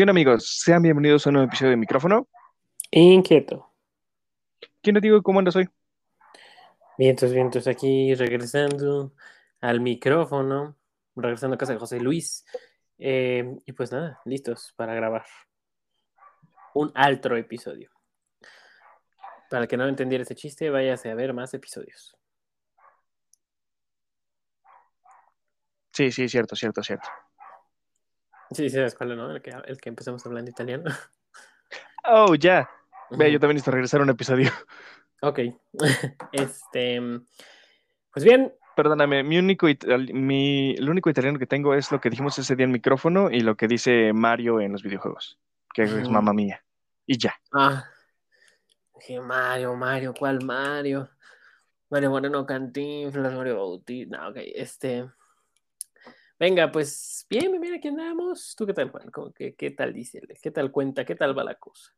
¿Qué onda amigos? Sean bienvenidos a un nuevo episodio de Micrófono. Inquieto. ¿Quién te digo cómo andas hoy? Vientos, vientos aquí, regresando al micrófono, regresando a casa de José Luis. Eh, y pues nada, listos para grabar un altro episodio. Para el que no entendiera ese chiste, váyase a ver más episodios. Sí, sí, cierto, cierto, cierto. Sí, sabes cuál, ¿no? El que, el que empezamos hablando italiano. Oh, ya. Ve, yo también necesito regresar a un episodio. Ok. este. Pues bien. Perdóname, mi único, mi, el único italiano que tengo es lo que dijimos ese día en micrófono y lo que dice Mario en los videojuegos, que es mamá mía. Y ya. Ah. Dije, Mario, Mario, ¿cuál Mario? Mario Moreno Cantinflas, Mario Bautista. No, ok, este. Venga, pues bien, bien, aquí andamos. ¿Tú qué tal, Juan? ¿Qué, qué tal dice? ¿Qué tal cuenta? ¿Qué tal va la cosa?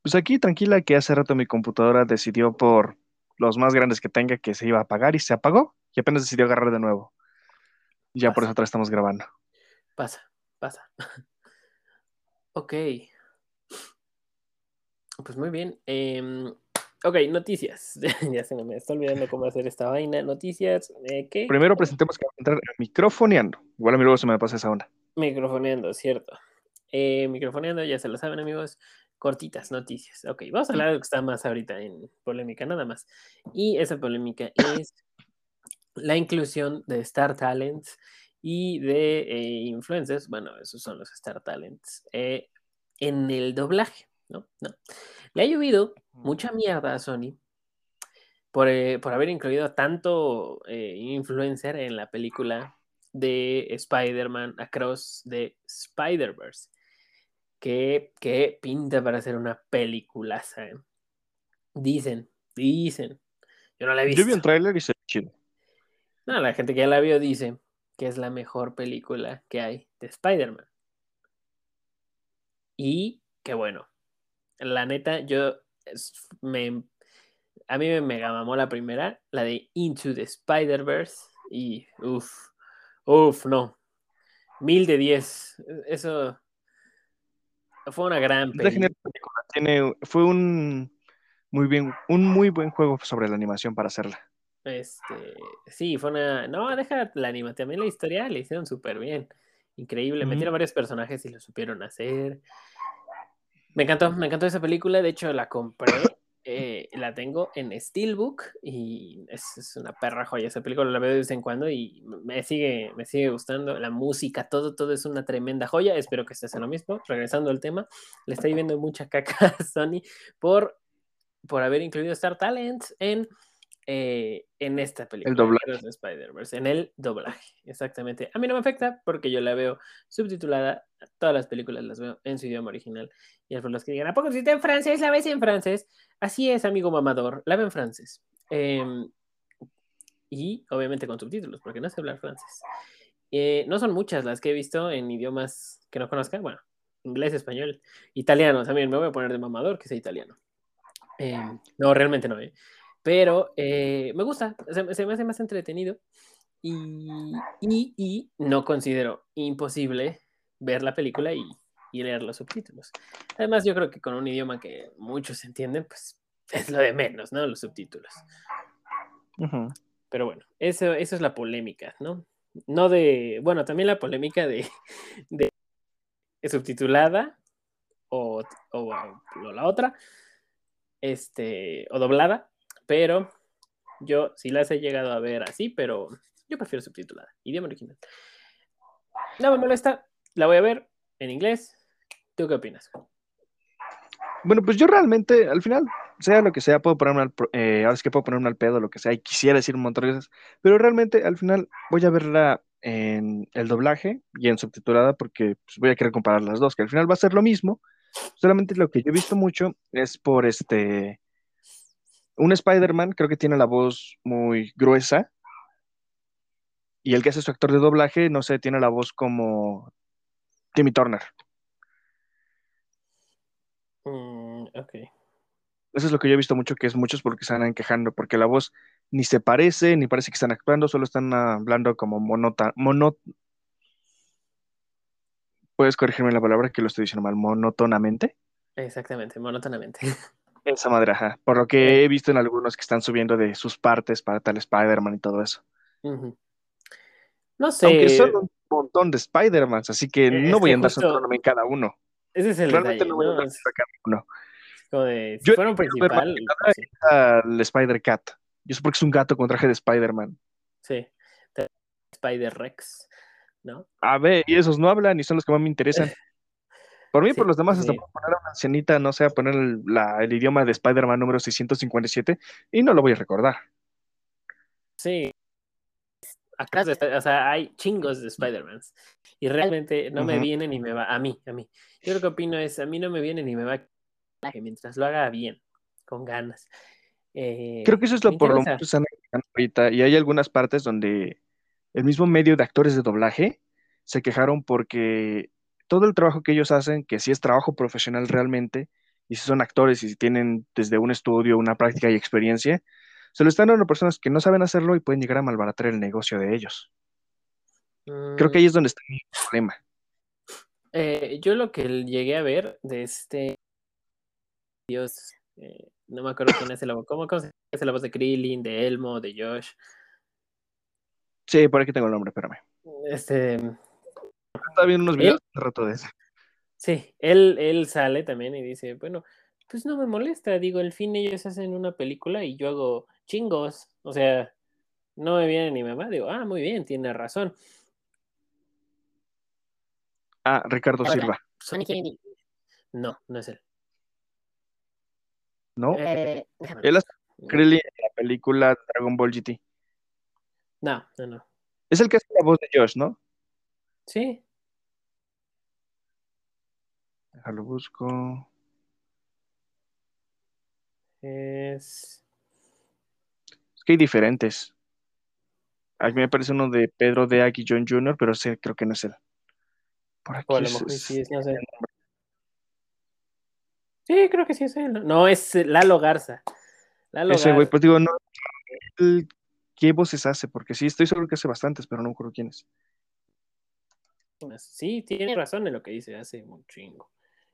Pues aquí tranquila que hace rato mi computadora decidió por los más grandes que tenga que se iba a apagar y se apagó y apenas decidió agarrar de nuevo. Y ya por eso otra vez estamos grabando. Pasa, pasa. ok. Pues muy bien. Eh, Ok, noticias. ya se me está olvidando cómo hacer esta vaina. Noticias, eh, ¿qué? Primero presentemos que va a entrar microfoneando. Igual a mí luego se me pasa esa onda. Microfoneando, cierto. Eh, microfoneando, ya se lo saben, amigos. Cortitas noticias. Ok, vamos a hablar de lo que está más ahorita en polémica, nada más. Y esa polémica es la inclusión de Star Talents y de eh, influencers. Bueno, esos son los Star Talents. Eh, en el doblaje, ¿no? ¿no? Le ha llovido mucha mierda a Sony por, eh, por haber incluido tanto eh, influencer en la película de Spider-Man Across the Spider-Verse. Que, que, pinta para hacer una peliculaza. ¿eh? Dicen, dicen. Yo no la he visto. Yo vi un trailer y se chido. No, la gente que ya la vio dice que es la mejor película que hay de Spider-Man. Y que bueno, la neta, yo me, a mí me mega mamó la primera, la de Into the Spider-Verse, y uff, uff, no, mil de diez, eso fue una gran película. Tiene, fue un muy bien, un muy buen juego sobre la animación para hacerla. Este, sí, fue una, no, deja la animación, también la historia la hicieron súper bien, increíble, metieron varios personajes y lo supieron hacer. Me encantó, me encantó esa película. De hecho, la compré, eh, la tengo en Steelbook y es, una perra joya. Esa película la veo de vez en cuando y me sigue, me sigue gustando. La música, todo, todo es una tremenda joya. Espero que estés en lo mismo. Regresando al tema, le estoy viendo mucha caca a Sony por, por haber incluido Star Talents en eh, en esta película. El doblaje. De Spider-Verse, en el doblaje, exactamente. A mí no me afecta porque yo la veo subtitulada, todas las películas las veo en su idioma original. Y al los que digan, ¿a poco si está en francés? ¿La ves en francés? Así es, amigo mamador, la veo en francés. Em, y obviamente con subtítulos, porque no sé hablar francés. Eh, no son muchas las que he visto en idiomas que no conozcan, bueno, inglés, español, italiano, también me voy a poner de mamador que sea italiano. Em, no, realmente no, ¿eh? Pero eh, me gusta, se, me hace más entretenido y, y, no considero imposible ver la película y, leer los subtítulos. Además, yo creo que con un idioma que muchos entienden, pues es lo de menos, ¿no? Los subtítulos. Pero bueno, eso, eso es la polémica, ¿no? No de, bueno, también la polémica de, de subtitulada o, o, o, la otra, este, o doblada, pero yo sí las he llegado a ver así, pero yo prefiero subtitulada, idioma original. No me molesta, la voy a ver en inglés. ¿Tú qué opinas? Bueno, pues yo realmente, al final, sea lo que sea, puedo ponerme al, eh, que puedo ponerme al pedo, lo que sea, y quisiera decir un montón de cosas, pero realmente al final voy a verla en el doblaje y en subtitulada porque pues, voy a querer comparar las dos, que al final va a ser lo mismo, solamente lo que yo he visto mucho es por este, un Spider-Man creo que tiene la voz muy gruesa. Y el que hace su actor de doblaje, no sé, tiene la voz como Timmy Turner. Mm, ok. Eso es lo que yo he visto mucho, que es muchos porque se están quejando, porque la voz ni se parece, ni parece que están actuando, solo están hablando como monota, mono, ¿Puedes corregirme la palabra que lo estoy diciendo mal? ¿Monótonamente? Exactamente, monótonamente. Esa madre, ajá. Por lo que he visto en algunos que están subiendo de sus partes para tal Spider-Man y todo eso. No sé. Aunque son un montón de Spider-Mans, así que no voy que a andar justo- centrándome en cada uno. Ese es el Realmente detalle, no voy a ¿no? andar Es en cada uno. como de, si Yo fuera un principal, que pues sí. Al Spider-Cat. Yo sé porque es un gato con traje de Spider-Man. Sí. Spider-Rex, ¿no? A ver, y esos no hablan y son los que más me interesan. Por mí, Sí, por los demás, hasta sí. poner a una ancianita, no sé, a poner el, la- el idioma de Spider-Man número 657 y no lo voy a recordar. Sí. Acá, o sea, hay chingos de Spider-Mans. Y realmente no me Ujú. viene ni me va. A mí, a mí. Yo lo que opino es, a mí no me viene ni me va que mientras lo haga bien, con ganas. Eh, Creo que eso es me lo por lo mucho están ahorita. Y hay algunas partes donde el mismo medio de actores de doblaje se quejaron porque todo el trabajo que ellos hacen, que sí es trabajo profesional realmente, y si son actores y si tienen desde un estudio, una práctica y experiencia, se lo están dando a personas que no saben hacerlo y pueden llegar a malbaratar el negocio de ellos. Creo que ahí es donde está el problema. Eh, yo lo que llegué a ver de este Dios, eh, no me acuerdo quién es el voz, ¿cómo, cómo se hace la voz de Krillin, de Elmo, de Josh? Sí, por aquí tengo el nombre, espérame. Este, Estaba viendo unos videos hace rato de eso. sí, él, él sale también y dice, bueno, pues no me molesta, digo, al fin ellos hacen una película y yo hago chingos, o sea, no me viene ni me va, digo, ah, muy bien, tiene razón. Ah, Ricardo Hola. Silva, Sonic. No, no es él. ¿no? Eh, Él hace Krillin en la película Dragon Ball GT. No, no, no. Es el que hace la voz de Josh, ¿no? Sí, Déjalo busco. es... Es que hay diferentes. A mí me parece uno de Pedro de Aki John Jr., pero ese creo que no es él. Por aquí O a lo es- mejor es- sí es, no sé. Sí, creo que sí es él. ¿no? Es Lalo Garza. Lalo ese güey, pues digo, no. ¿Qué voces hace? Porque sí, estoy seguro que hace bastantes, pero no me acuerdo quién es. Sí, tiene razón en lo que dice, hace un chingo.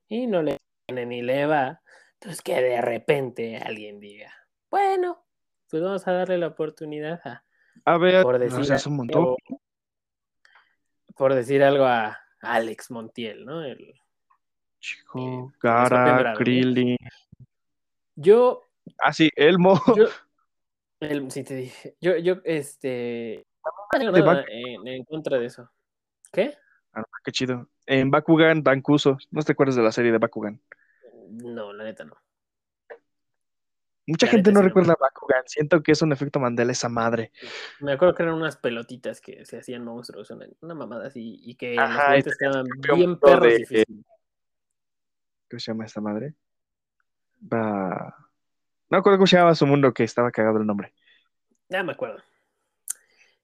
Y no le viene ni le va. Entonces que de repente alguien diga, bueno, pues vamos a darle la oportunidad a, A ver, por no, decir, hace un montón. algo, por decir algo a Alex Montiel, ¿no? El- Chico, Escorpión Gara, ¿no? Krillin. yo, Ah, sí, Elmo. yo, el- sí te dije, yo, yo, este, no en, en contra de eso. ¿Qué? Ah, qué chido. En Bakugan, Dan Kuso. ¿No te acuerdas de la serie de Bakugan? No, la neta no. Mucha La gente no recuerda Bakugan. Siento que es un efecto Mandela esa madre. Me acuerdo que eran unas pelotitas que se hacían monstruos, una, una mamada así, y que Ajá, los y estaban bien perros de- difíciles. ¿Cómo se llama esta madre? Ba- No me acuerdo cómo se llamaba su mundo, que estaba cagado el nombre. Ya me acuerdo.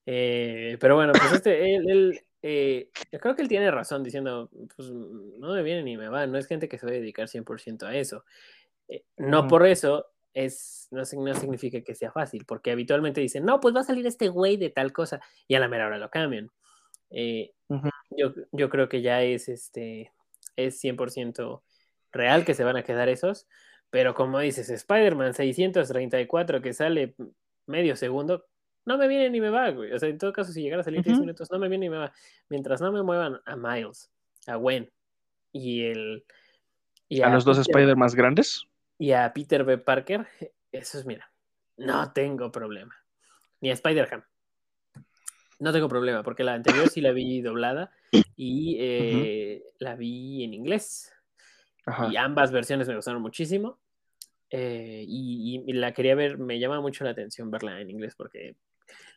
Eh, pero bueno, pues este, él, él, eh, yo creo que él tiene razón diciendo, pues no me viene ni me va, no es gente que se va a dedicar 100% a eso. Eh, no Ujú. por eso es, no, no significa que sea fácil, porque habitualmente dicen, no, pues va a salir este güey de tal cosa, y a la mera hora lo cambian. Eh, Ujú. yo, yo creo que ya es, este, es 100% real que se van a quedar esos, pero como dices, Spider-Man 634 que sale medio segundo, no me viene ni me va, güey. O sea, en todo caso, si llegara a salir 10 Ujú. minutos, no me viene ni me va. Mientras no me muevan a Miles, a Gwen y el... Y A los dos Spider más grandes. y a Peter B. Parker, eso es, mira, no tengo problema. Ni a Spider-Ham. No tengo problema, porque la anterior sí la vi doblada y eh, la vi en inglés. Ajá. Y ambas versiones me gustaron muchísimo. Eh, y, y la quería ver, me llama mucho la atención verla en inglés porque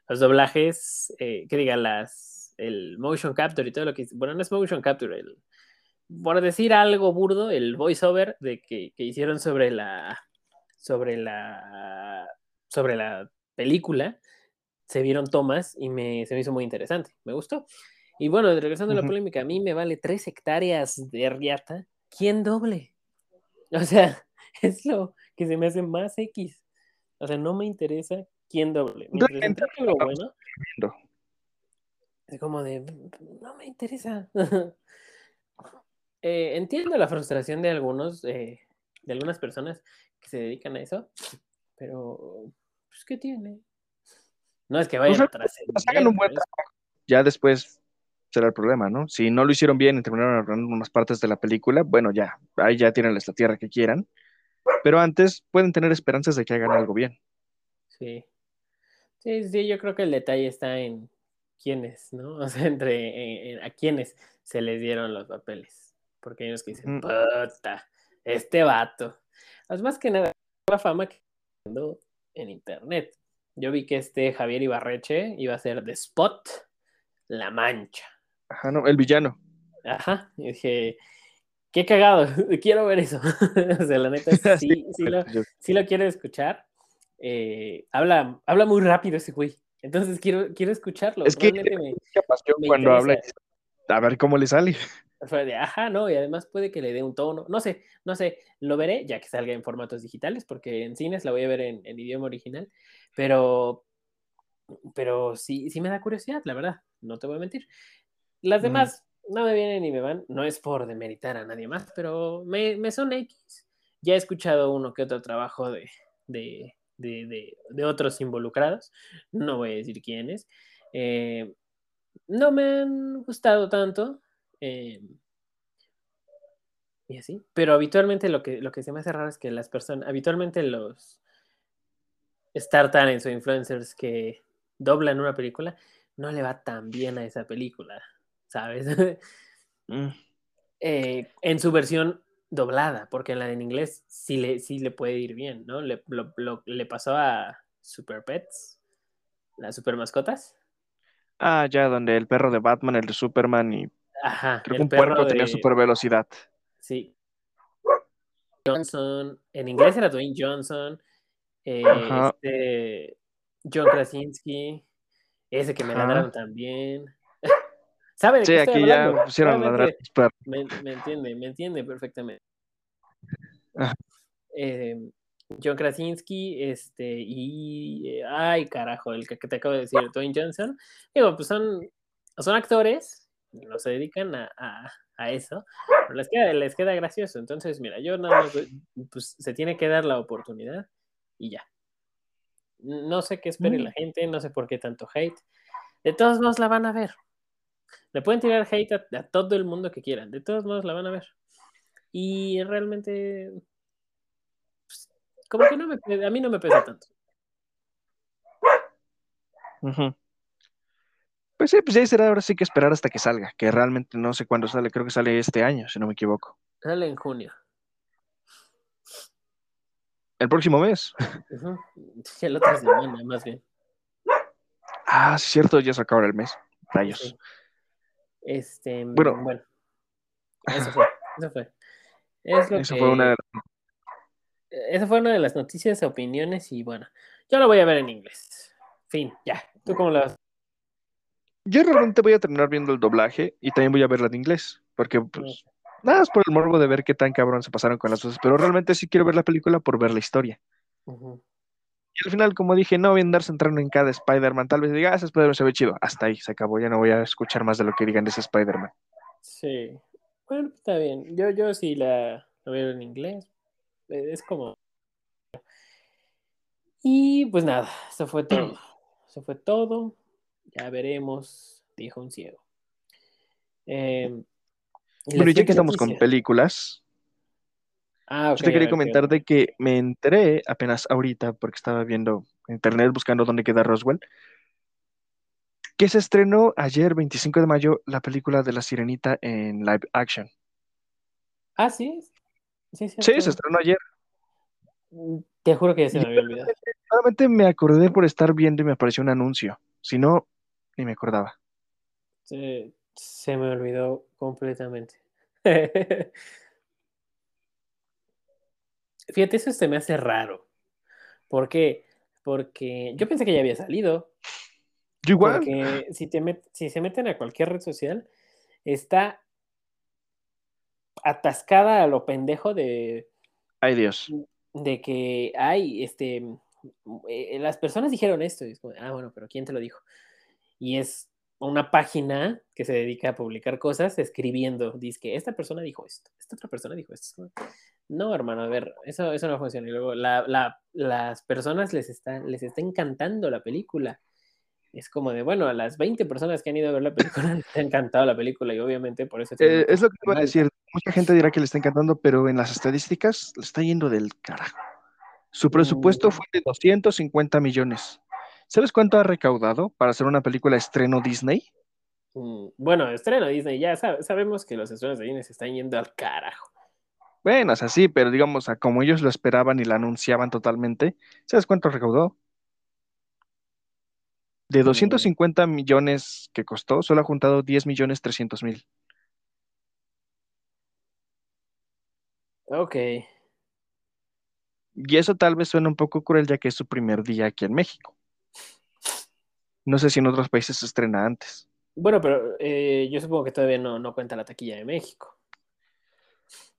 los doblajes, eh, que diga, las, el motion capture y todo lo que... Bueno, no es motion capture, el, por decir algo burdo, el voiceover de que, que hicieron sobre la, sobre la, sobre la película, se vieron tomas y me, se me hizo muy interesante, me gustó. Y bueno, regresando a la polémica, a mí me vale tres hectáreas de riata. ¿Quién doble? O sea, es lo que se me hace más X. O sea, no me interesa quién doble. Algo estamos bueno, es como de, no me interesa. eh, entiendo la frustración de algunos, eh, de algunas personas que se dedican a eso, pero, pues, ¿qué tiene? No es que vayan Pues, a trascender, hagan un buen trabajo. Ya después será el problema, ¿no? Si no lo hicieron bien y terminaron arruinando unas partes de la película, bueno, ya, ahí ya tienen la tierra que quieran. Pero antes pueden tener esperanzas de que hagan algo bien. Sí. Sí, sí, yo creo que el detalle está en quiénes, ¿no? O sea, entre en- en a quiénes se les dieron los papeles. Porque hay unos que dicen, puta, este vato. Es más que nada la fama que en internet. Yo vi que este Javier Ibarreche iba a ser de Spot La Mancha. Ajá, no, el villano. Ajá. Y dije, qué cagado, quiero ver eso. o sea, la neta, sí, sí, lo, sí lo quiero escuchar. Eh, habla, habla muy rápido ese güey. Entonces quiero, quiero escucharlo. Es que Realmente me, mucha pasión me cuando habla. A ver cómo le sale. de, ajá, no, y además puede que le dé un tono. No sé, no sé, lo veré ya que salga en formatos digitales, porque en cines la voy a ver en, en idioma original. Pero, pero sí, sí me da curiosidad, la verdad, no te voy a mentir. Las demás no me vienen ni me van, no es por demeritar a nadie más, pero me, me son X. Ya he escuchado uno que otro trabajo de, de, de, de- de otros involucrados, no voy a decir quiénes. Eh, no me han gustado tanto. eh, y así. Pero habitualmente lo que, lo que se me hace raro es que las personas, habitualmente los Star Talents o influencers que doblan una película, no le va tan bien a esa película, ¿sabes? Mm. Eh, en su versión doblada, porque en la en inglés sí le, sí le puede ir bien, ¿no? Le, lo- lo- le pasó a Super Pets, las super mascotas. Ah, ya, donde el perro de Batman, el de Superman y Ajá, creo que un puerco tenía super velocidad. Sí. Johnson, en inglés era Dwayne Johnson, eh, este, John Krasinski, ese que me Ajá. ladraron también. ¿Sabe de Sí, qué estoy aquí ya pusieron ladrar me, me entiende, me entiende perfectamente. Eh, John Krasinski, este, y, eh, ay, carajo, el que, que te acabo de decir, Dwayne Johnson, digo, pues son, son actores, no se dedican a, a- a eso, pero les queda, les queda gracioso, entonces, mira, yo nada más, pues se tiene que dar la oportunidad y ya. No sé qué espere Mm. la gente, no sé por qué tanto hate, de todos modos la van a ver. Le pueden tirar hate a, a todo el mundo que quieran, de todos modos la van a ver. Y realmente, pues, como que no me, a mí no me pesa tanto. Pues sí, pues ya será ahora sí que esperar hasta que salga, que realmente no sé cuándo sale, creo que sale este año, si no me equivoco. Sale en junio. El próximo mes. Ujú. Sí, la otra semana, más bien. Ah, sí, cierto, ya se acaba el mes. Rayos. Sí. Este, Bueno. bueno. Eso fue. Eso fue. Es lo Eso que- fue una de Esa fue una de las noticias, opiniones y bueno, yo lo voy a ver en inglés. Fin, ya. ¿Tú cómo lo vas? Yo realmente voy a terminar viendo el doblaje y también voy a verla en inglés, porque pues nada más por el morbo de ver qué tan cabrón se pasaron con las cosas, pero realmente sí quiero ver la película por ver la historia. Ujú. Y al final, como dije, no voy a andar centrando en cada Spider-Man, tal vez diga, ah, ese Spider-Man se ve chido, hasta ahí se acabó, ya no voy a escuchar más de lo que digan de ese Spider-Man. Sí. Bueno, está bien. Yo, yo sí la, la veo en inglés. Eh, Es como. Y pues nada, eso fue todo. Eso fue todo. Ya veremos, dijo un ciego. Eh, Bueno, ya que estamos con películas, Ah, ok, yo te quería comentar de que me enteré apenas ahorita, porque estaba viendo en internet buscando dónde queda Roswell, que se estrenó ayer, 25 de mayo, la película de La Sirenita en live action. Ah, sí. Sí, Sí, cierto. se estrenó ayer. Te juro que ya se me había olvidado. Solamente me acordé por estar viendo y me apareció un anuncio. Si no, ni me acordaba. Se, se me olvidó completamente. Fíjate, eso se me hace raro. ¿Por qué? Porque yo pensé que ya había salido. Yo igual. Porque si, te met- si se meten a cualquier red social, está atascada a lo pendejo de, Ay, Dios. de que hay, este, eh, las personas dijeron esto. Y es como, ah, bueno, pero ¿quién te lo dijo? Y es una página que se dedica a publicar cosas escribiendo, dice que esta persona dijo esto, esta otra persona dijo esto. No, hermano, a ver, eso, eso no funciona. Y luego las personas les está, les está encantando la película. Es como de, bueno, a las 20 personas que han ido a ver la película les ha encantado la película y obviamente por eso... Eh, es lo que iba a decir. Mucha gente dirá que le está encantando, pero en las estadísticas le está yendo del carajo. Su presupuesto mm. fue de 250 millones. ¿Sabes cuánto ha recaudado para hacer una película estreno Disney? Mm, bueno, estreno Disney, ya sabemos que los estrenos de Disney se están yendo al carajo. Bueno, es así, pero digamos, a como ellos lo esperaban y la anunciaban totalmente, ¿sabes cuánto recaudó? De 250 mm. millones que costó, solo ha juntado 10 millones 300 mil. Ok. Y eso tal vez suena un poco cruel ya que es su primer día aquí en México. No sé si en otros países se estrena antes. Bueno, pero eh, yo supongo que todavía no, cuenta la taquilla de México.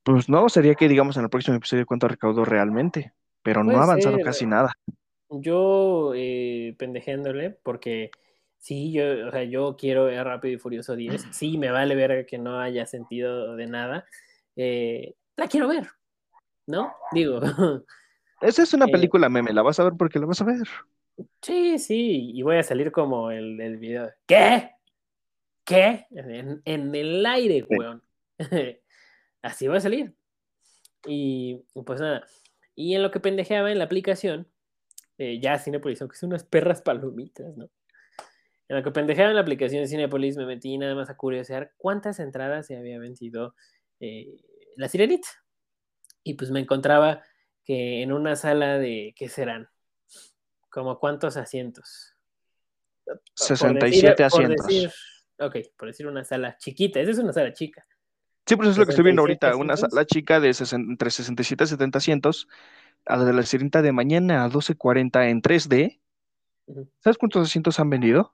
Pues no, sería que digamos en el próximo episodio cuánto recaudó realmente, pero no ha avanzado casi nada. Yo eh, pendejeándole, porque sí, yo, o sea, yo quiero ver Rápido y Furioso 10. Sí, me vale ver que no haya sentido de nada. Eh, la quiero ver, ¿no? Digo. Esa es una película meme, la vas a ver porque la vas a ver. Sí, sí, y voy a salir como el, el video. ¿Qué? ¿Qué? En, el aire, weón. Así va a salir. Y pues nada. Y en lo que pendejeaba en la aplicación, eh, ya Cinepolis, aunque son unas perras palomitas, ¿no? En lo que pendejeaba en la aplicación de Cinepolis, me metí nada más a curiosear cuántas entradas se había vencido eh, la sirenita. Y pues me encontraba que en una sala de, ¿qué serán? ¿Como cuántos asientos? 67 asientos. ok, por decir una sala chiquita, esa es una sala chica. Sí, pues es lo que estoy viendo ahorita, una sala chica de entre 67 y 70 asientos, a la de la sirenita de mañana a 12.40 en 3D. ¿Sabes cuántos asientos han vendido?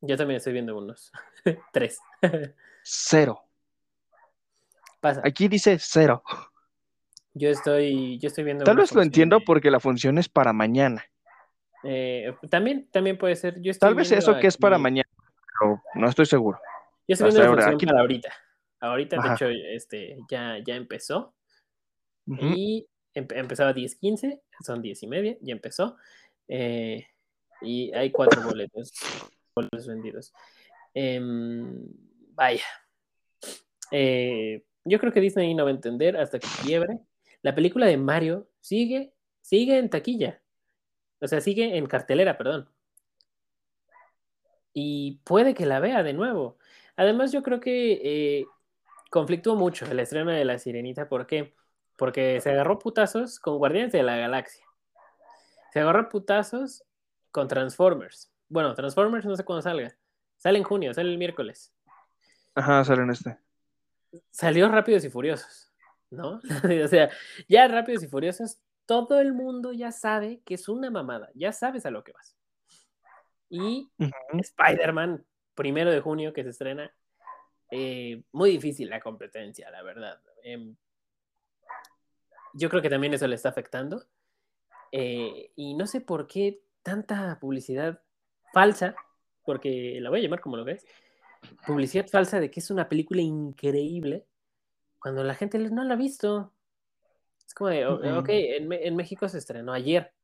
Yo también estoy viendo unos. Tres. cero. Pasa. Aquí dice cero. Yo estoy, yo estoy viendo. Tal vez lo entiendo porque la función es para mañana. Eh, también, también puede ser. Tal vez eso que es para mañana, pero no estoy seguro. Yo estoy viendo la función para ahorita. Ahorita, de hecho, este, ya, ya empezó. Y empezaba a 10.15, son 10 y media, ya empezó. Eh, y hay cuatro boletos, boletos vendidos. Em, vaya. Eh, yo creo que Disney no va a entender hasta que quiebre. La película de Mario sigue, sigue en taquilla. O sea, sigue en cartelera, perdón. Y puede que la vea de nuevo. Además, yo creo que eh, conflictó mucho el estreno de La Sirenita. ¿Por qué? Porque se agarró putazos con Guardianes de la Galaxia. Se agarró putazos con Transformers. Bueno, Transformers no sé cuándo salga. Sale en junio, sale el miércoles. Ajá, sale en este. Salió Rápidos y Furiosos, ¿no? o sea, ya Rápidos y Furiosos todo el mundo ya sabe que es una mamada, ya sabes a lo que vas. Y Spider-Man, primero de junio que se estrena, eh, muy difícil la competencia, la verdad. Em, yo creo que también eso le está afectando. Eh, y no sé por qué tanta publicidad falsa, porque la voy a llamar como lo ves, publicidad falsa de que es una película increíble, cuando la gente no la ha visto. Es como de, ok, en, México se estrenó ayer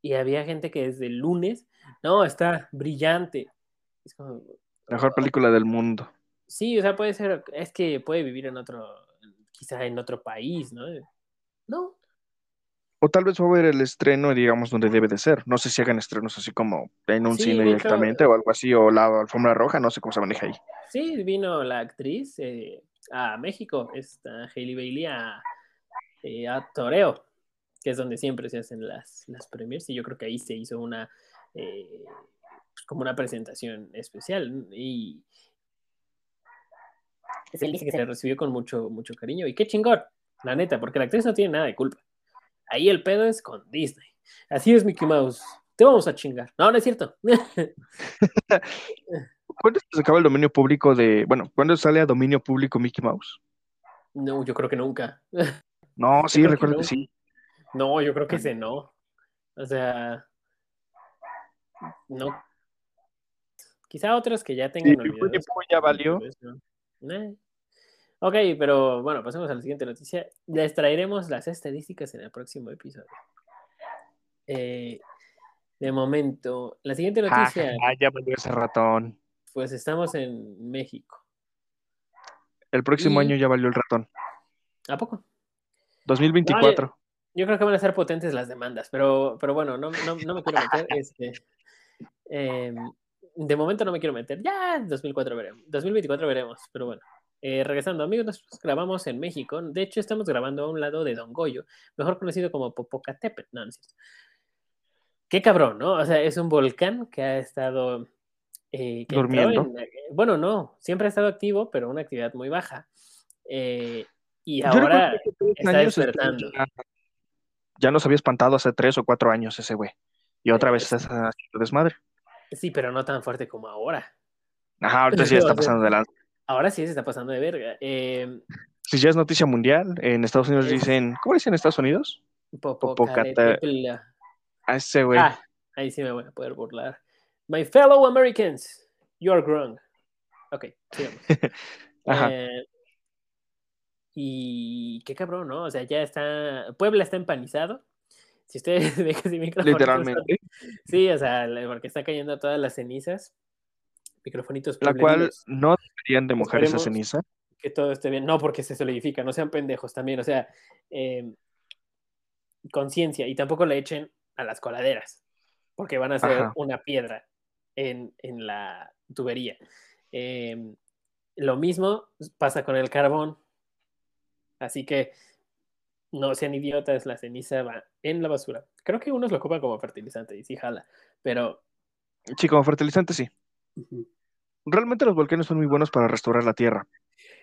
y había gente que desde el lunes, no, está brillante. Es como, Mejor película del mundo. Sí, o sea, puede ser, es que puede vivir en otro, quizá en otro país, ¿no? No. O tal vez fue a ver el estreno, digamos, donde debe de ser. No sé si hagan estrenos así como en un cine directamente o algo así, o la alfombra roja, no sé cómo se maneja ahí. Sí, vino la actriz eh, a México, esta Hailey Bailey, a eh, a Toreo, que es donde siempre se hacen las, las premiers, y yo creo que ahí se hizo una, eh, pues, como una presentación especial, y es el que se recibió con mucho, mucho cariño, y qué chingón, la neta, porque la actriz no tiene nada de culpa. Ahí el pedo es con Disney. Así es, Mickey Mouse. Te vamos a chingar. No, no es cierto. ¿Cuándo se acaba el dominio público de. Bueno, ¿cuándo sale a dominio público Mickey Mouse? No, yo creo que nunca. No, sí, recuerdo que, sí. No, yo creo que ese no. O sea, no. Quizá otros que ya tengan Sí, ya valió. Eh. Ok, pero bueno, pasemos a la siguiente noticia. Les traeremos las estadísticas en el próximo episodio. Eh, de momento, la siguiente noticia. Ah, ya valió ese ratón. Pues estamos en México. El próximo Y- año ya valió el ratón. ¿A poco? 2024. Yo creo que van a ser potentes las demandas, pero, pero bueno, no, no, no me quiero meter. este, em, de momento no me quiero meter. Ya en 2004 veremos. 2024 veremos, pero bueno. Eh, regresando, amigos, nosotros grabamos en México. De hecho, estamos grabando a un lado de Don Goyo, mejor conocido como Popocatépetl. No, no es cierto. Qué cabrón, ¿no? O sea, es un volcán que ha estado... eh, que Durmiendo. en- bueno, no, siempre ha estado activo, pero una actividad muy baja. Eh, y ahora está despertando. Ya, ya nos había espantado hace tres o cuatro años ese güey. Y otra Eh, vez está haciendo desmadre. Sí, pero no tan fuerte como ahora. Ajá, ahorita sí está pasando de lanza. Ahora sí se está pasando de verga. Eh, Si ya es noticia mundial, en Estados Unidos dicen, ¿cómo dicen en Estados Unidos? Popocatépetl. A ese güey. Ah, ahí sí me voy a poder burlar. My fellow Americans, you are wrong. Ok, sigamos. Ajá. Eh, y qué cabrón, ¿no? O sea, ya está. Puebla está empanizado. Si ustedes que ese micrófono está- Literalmente. Sí, o sea, porque está cayendo todas las cenizas. Microfonitos La cual no deberían de mojar esa Esperemos. ceniza. que todo esté bien. No porque se solidifica, no sean pendejos también. O sea, eh, conciencia y tampoco le echen a las coladeras, porque van a ser Ajá. una piedra en, en la tubería. Eh, lo mismo pasa con el carbón. Así que no sean idiotas, la ceniza va en la basura. Creo que unos lo ocupan como fertilizante y sí jala, pero Sí, como fertilizante sí. Realmente los volcanes son muy buenos para restaurar la tierra.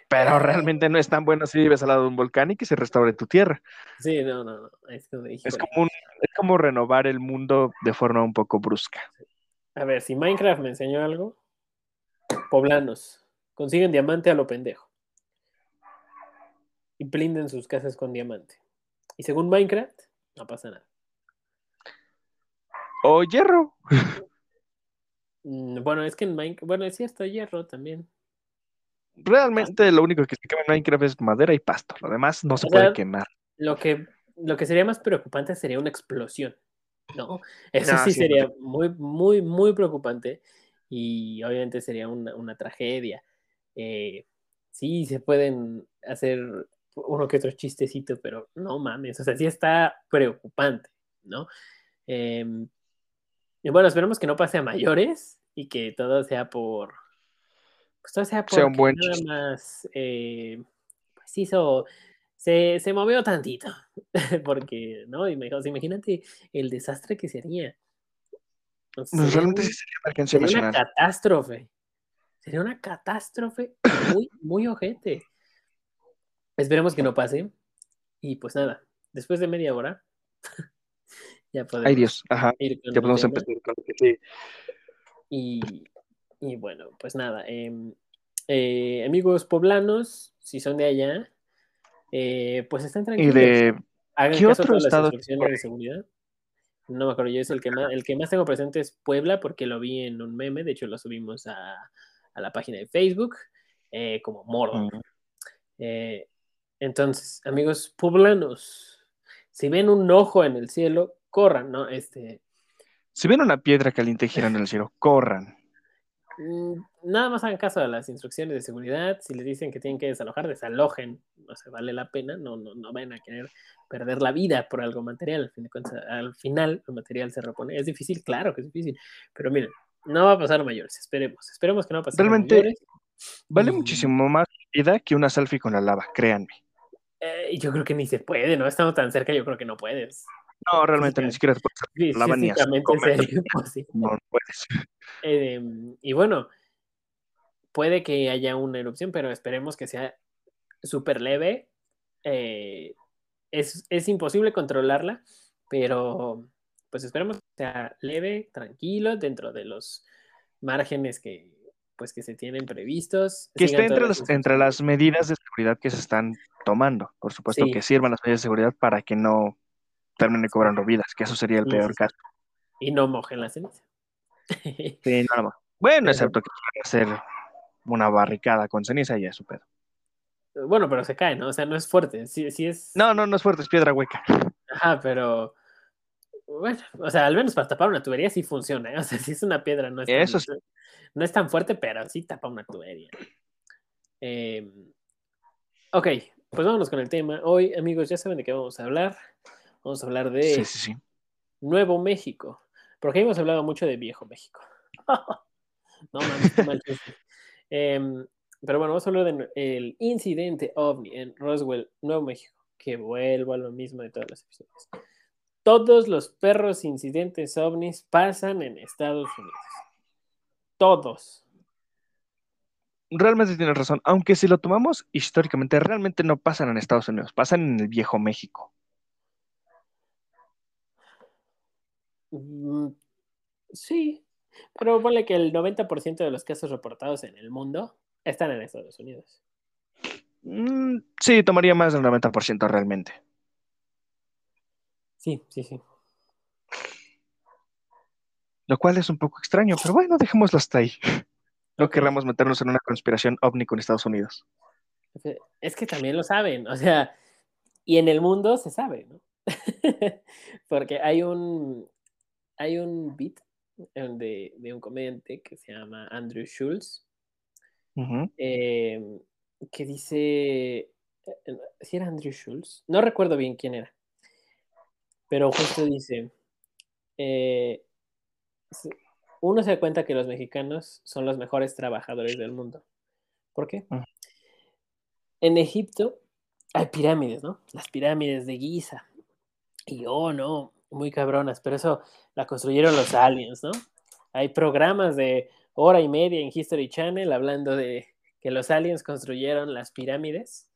Pero realmente no es tan bueno si vives al lado de un volcán y que se restaure tu tierra. sí, no, no, no. Es como, Es como, un- es como renovar el mundo de forma un poco brusca. A ver, si Minecraft me enseñó algo, poblanos consiguen diamante a lo pendejo. Y blinden sus casas con diamante. Y según Minecraft, no pasa nada. O hierro. Mm, Bueno, es que en Minecraft, bueno, es cierto, hierro también. Realmente lo único que se quema en Minecraft es madera y pasto. Lo demás no se O puede sea, quemar. Lo que, lo que sería más preocupante sería una explosión, ¿no? Eso No, sí sí, sería muy, muy, muy preocupante y obviamente sería una, una tragedia. Eh, sí, se pueden hacer uno que otro chistecito, pero no mames, o sea, sí está preocupante, ¿no? Em, y bueno, esperemos que no pase a mayores y que todo sea por... Pues todo sea por Sea un buen nada más... eh, pues hizo... Se, se movió tantito, porque, ¿no? Y me- o sea, imagínate el desastre que sería. O sea, Pues sería realmente un- sería una catástrofe. Sería una catástrofe muy, muy ojete. Esperemos que no pase. Y pues nada, después de media hora, ya podemos Ay Dios, ajá. ir con Ya el podemos tema. empezar con lo que sí. Y, y bueno, pues nada. em, eh, amigos poblanos, si son de allá, eh, pues estén Y tranquilos. de Hagan ¿qué caso otro todas las estado? instrucciones de seguridad. No me acuerdo, yo es el que más, el que más tengo presente es Puebla, porque lo vi en un meme, de hecho lo subimos a, a la página de Facebook, eh, como Mordor. Mm, Eh, entonces, amigos poblanos, si ven un ojo en el cielo, corran, ¿no? Este, Si ven una piedra caliente girando en el cielo, corran. mm, nada más hagan caso a las instrucciones de seguridad. Si les dicen que tienen que desalojar, desalojen. No se vale la pena, no, no, no vayan a querer perder la vida por algo material. Al, fin de cuentas, al final, lo material se repone. Es difícil, claro que es difícil, pero miren, no va a pasar a mayores. Esperemos, esperemos que no pase Realmente- a mayores. Vale muchísimo más vida que una selfie con la lava, créanme. Eh, yo creo que ni se puede, ¿no? Estando tan cerca, yo creo que no puedes. No, realmente ni siquiera puedes comer. sería imposible. No, no puedes. Eh, y bueno, puede que haya una erupción, pero esperemos que sea súper leve. Eh, es, es imposible controlarla, pero pues esperemos que sea leve, tranquilo, dentro de los márgenes que pues que se tienen previstos. Que esté entre las, entre las medidas de seguridad que se están tomando. Por supuesto Sí. que sirvan las medidas de seguridad para que no termine cobrando vidas, que eso sería el Sí, peor sí, sí. caso. Y no mojen la ceniza. Sí, nada más. Bueno, excepto que hacer una barricada con ceniza y ya es su pedo. Bueno, pero se cae, ¿no? O sea, no es fuerte. Sí, sí es. No, no, no es fuerte, es piedra hueca. Ajá, pero. Bueno, o sea, al menos para tapar una tubería sí funciona. ¿eh? O sea, si es una piedra, no es, Eso tan, no es tan fuerte, pero sí tapa una tubería. Eh, ok, pues vámonos con el tema. Hoy, amigos, ya saben de qué vamos a hablar. Vamos a hablar de Sí, sí, sí. Nuevo México. Porque hemos hablado mucho de Viejo México. no mames, mal. Em, pero bueno, vamos a hablar del incidente ovni en Roswell, Nuevo México. Que vuelvo a lo mismo de todos los episodios. Todos los perros incidentes ovnis pasan en Estados Unidos. Todos. Realmente tienes razón. Aunque si lo tomamos históricamente, realmente no pasan en Estados Unidos, pasan en el viejo México. Mm, sí, pero ponle que el 90% de los casos reportados en el mundo están en Estados Unidos. Mm, sí, tomaría más del 90% realmente. Sí, sí, sí. Lo cual es un poco extraño, pero bueno, dejémoslo hasta ahí. No querramos meternos en una conspiración ovni con Estados Unidos. Es que también lo saben, o sea, y en el mundo se sabe, ¿no? Porque hay un, hay un beat de, de un comediante que se llama Andrew Schulz, eh, que dice, si era Andrew Schulz, no recuerdo bien quién era, pero justo dice, eh, uno se da cuenta que los mexicanos son los mejores trabajadores del mundo. ¿Por qué? En Egipto hay pirámides, ¿no? Las pirámides de Giza. Y oh, no, muy cabronas, pero eso la construyeron los aliens, ¿no? Hay programas de hora y media en History Channel hablando de que los aliens construyeron las pirámides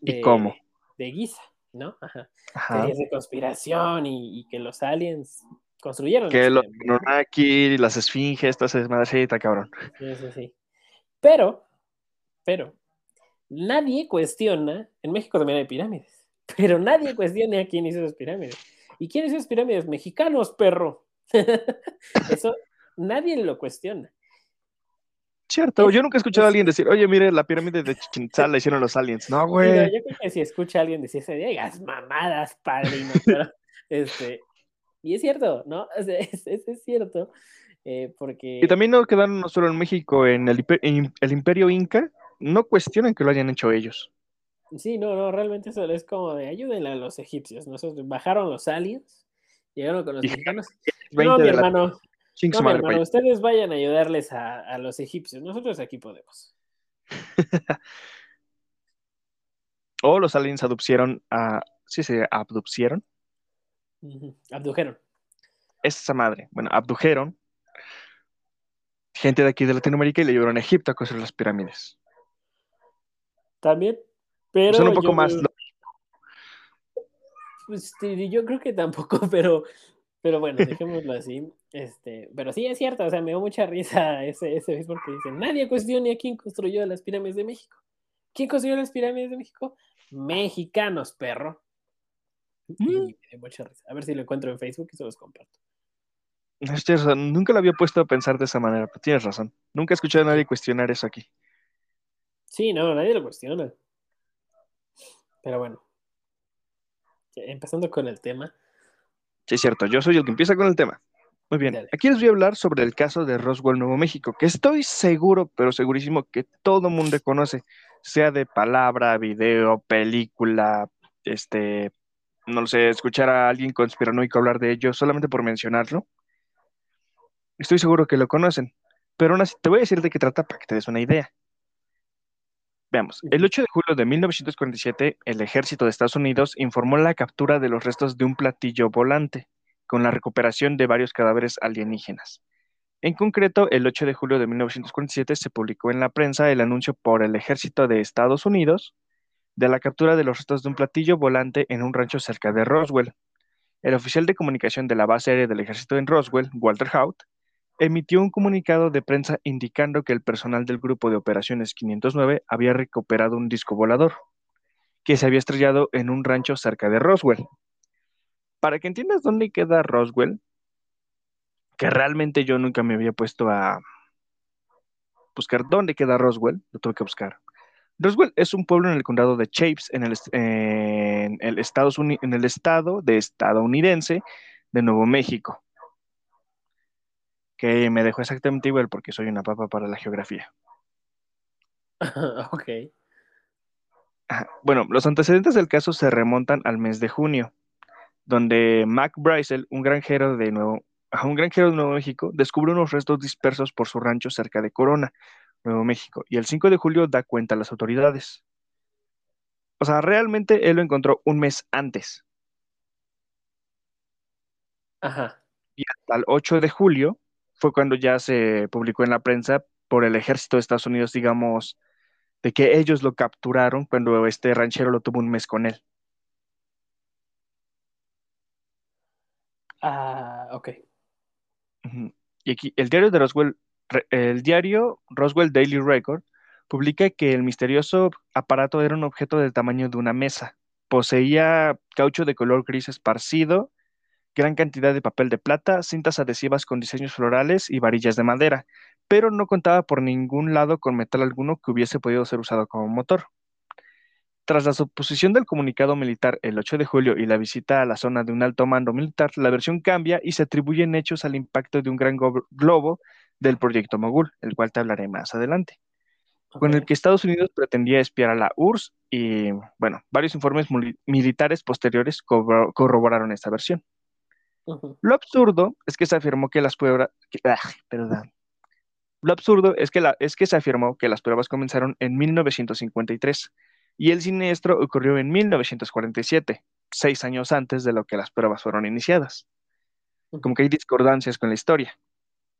¿Y cómo? de Giza, ¿no? Ajá. Ajá. Teorías de conspiración y, y que los aliens construyeron Que las los. Anunnaki, las esfinges, toda esa desmadrecita, cabrón. Sí, sí, sí. Pero, pero, nadie cuestiona, en México también hay pirámides, pero nadie cuestiona a quién hizo esas pirámides. ¿Y quién hizo esas pirámides? Mexicanos, perro. Eso nadie lo cuestiona. Cierto, yo nunca he escuchado a alguien decir, oye, mire, la pirámide de Chichén Itzá la hicieron los aliens. No, güey. yo creo que si escucha a alguien decir digas mamadas, padrino. Pero, este, y es cierto, ¿no? O sea, es, es- es cierto. eh, porque. Y también no quedaron no solo en México, en el, en el imperio inca, no cuestionan que lo hayan hecho ellos. Sí, no, no, realmente eso es como de ayúdenle a los egipcios. Nosotros bajaron los aliens, llegaron con los mexicanos. 20 No, mi hermano, no, mi hermano, ustedes vayan a ayudarles a, a los egipcios. Nosotros aquí podemos. O los aliens adopcieron a. Sí, se abducieron. Ujú, Abdujeron. Esa madre. Bueno, abdujeron gente de aquí de Latinoamérica y le llevaron a Egipto a construir las pirámides. También. Pero Son un poco yo, más. pues, yo creo que tampoco, pero, pero bueno, dejémoslo así. Este, pero sí es cierto, o sea, me dio mucha risa ese, ese Facebook que dice, nadie cuestione a quién construyó las pirámides de México. ¿Quién construyó las pirámides de México? Mexicanos, perro. Y Mm. me dio mucha risa. A ver si lo encuentro en Facebook y se los comparto. Tienes razón, Nunca lo había puesto a pensar de esa manera, pero tienes razón. Nunca he escuchado a nadie cuestionar eso aquí. Sí, no, nadie lo cuestiona. Pero bueno. Empezando con el tema. Sí, es cierto, yo soy el que empieza con el tema. Muy bien, Dale. aquí les voy a hablar sobre el caso de Roswell, Nuevo México, que estoy seguro, pero segurísimo que todo mundo conoce, sea de palabra, video, película, este, no lo sé, escuchar a alguien conspiranoico hablar de ello solamente por mencionarlo. Estoy seguro que lo conocen, pero aún así te voy a decir de qué trata para que te des una idea. Veamos, el 8 de julio de 1947, el ejército de Estados Unidos informó la captura de los restos de un platillo volante, con la recuperación de varios cadáveres alienígenas. En concreto, el 8 de julio de 1947 se publicó en la prensa el anuncio por el ejército de Estados Unidos de la captura de los restos de un platillo volante en un rancho cerca de Roswell. El oficial de comunicación de la base aérea del ejército en Roswell, Walter Haut, emitió un comunicado de prensa indicando que el personal del grupo de operaciones 509 había recuperado un disco volador que se había estrellado en un rancho cerca de Roswell. Para que entiendas dónde queda Roswell, que realmente yo nunca me había puesto a, buscar dónde queda Roswell, lo tuve que buscar. Roswell es un pueblo en el condado de Chapes, en el, en el, Estados en el estado de estadounidense de Nuevo México. Que me dejó exactamente igual porque soy una papa para la geografía. ok. Bueno, los antecedentes del caso se remontan al mes de junio, donde Mac Brycel, un granjero de Nuevo, un granjero de Nuevo México, descubre unos restos dispersos por su rancho cerca de Corona, Nuevo México, y el 5 de julio da cuenta a las autoridades. O sea, realmente él lo encontró un mes antes. Ajá. Y hasta el 8 de julio fue cuando ya se publicó en la prensa por el ejército de Estados Unidos, digamos, de que ellos lo capturaron cuando este ranchero lo tuvo un mes con él. Ah, ok. Y aquí, el diario de Roswell, el diario Roswell Daily Record publica que el misterioso aparato era un objeto del tamaño de una mesa. Poseía caucho de color gris esparcido, gran cantidad de papel de plata, cintas adhesivas con diseños florales y varillas de madera, pero no contaba por ningún lado con metal alguno que hubiese podido ser usado como motor. Tras la suposición del comunicado militar el 8 de julio y la visita a la zona de un alto mando militar, la versión cambia y se atribuyen hechos al impacto de un gran globo del proyecto Mogul, el cual te hablaré más adelante, con el que Estados Unidos pretendía espiar a la URSS y, bueno, varios informes militares posteriores corroboraron esta versión. Lo absurdo es que se afirmó que las pruebas... Ah, perdón. Lo absurdo es que, la, es que se afirmó que las pruebas comenzaron en 1953 y el siniestro ocurrió en 1947, seis años antes de lo que las pruebas fueron iniciadas. Como que hay discordancias con la historia.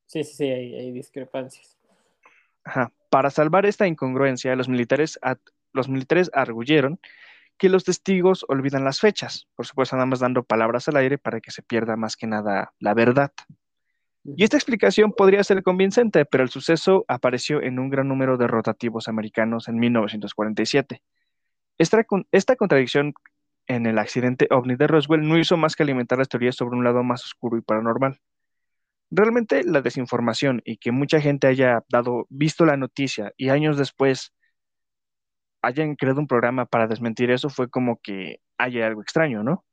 Sí, sí, sí, hay, discrepancias. Para salvar esta incongruencia, los militares, los militares arguyeron que los testigos olvidan las fechas, por supuesto nada más dando palabras al aire para que se pierda más que nada la verdad. Y esta explicación podría ser convincente, pero el suceso apareció en un gran número de rotativos americanos en 1947. Esta, esta contradicción en el accidente ovni de Roswell no hizo más que alimentar las teorías sobre un lado más oscuro y paranormal. Realmente la desinformación y que mucha gente haya dado, visto la noticia y años después hayan creado un programa para desmentir eso fue como que haya algo extraño, ¿no?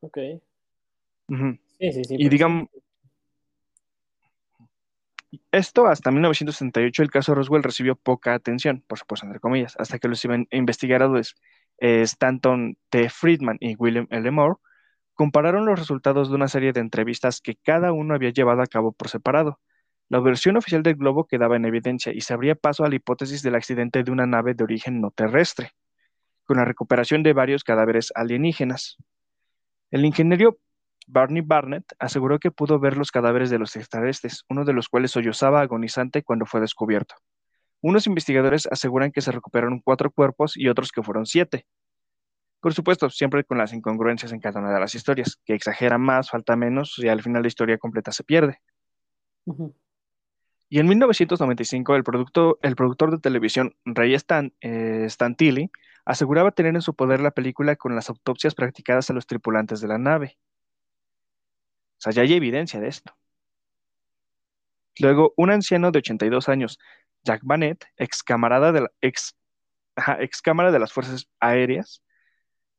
Ok. Sí, sí, sí. Y digamos, esto hasta 1968 el caso Roswell recibió poca atención, por supuesto, entre comillas, hasta que los investigadores eh, Stanton T. Friedman y William L. Moore compararon los resultados de una serie de entrevistas que cada uno había llevado a cabo por separado. La versión oficial del globo quedaba en evidencia y se abría paso a la hipótesis del accidente de una nave de origen no terrestre, con la recuperación de varios cadáveres alienígenas. El ingeniero Barney Barnett aseguró que pudo ver los cadáveres de los extraterrestres, uno de los cuales sollozaba agonizante cuando fue descubierto. Unos investigadores aseguran que se recuperaron cuatro cuerpos y otros que fueron siete. Por supuesto, siempre con las incongruencias en cada una de las historias, que exagera más, falta menos, y al final la historia completa se pierde. Y en 1995, el, el productor de televisión Ray Stan, eh, Stantilli aseguraba tener en su poder la película con las autopsias practicadas a los tripulantes de la nave. O sea, ya hay evidencia de esto. Luego, un anciano de 82 años, Jack Bannett, ex camarada de, la, ex, ex cámara de las Fuerzas Aéreas,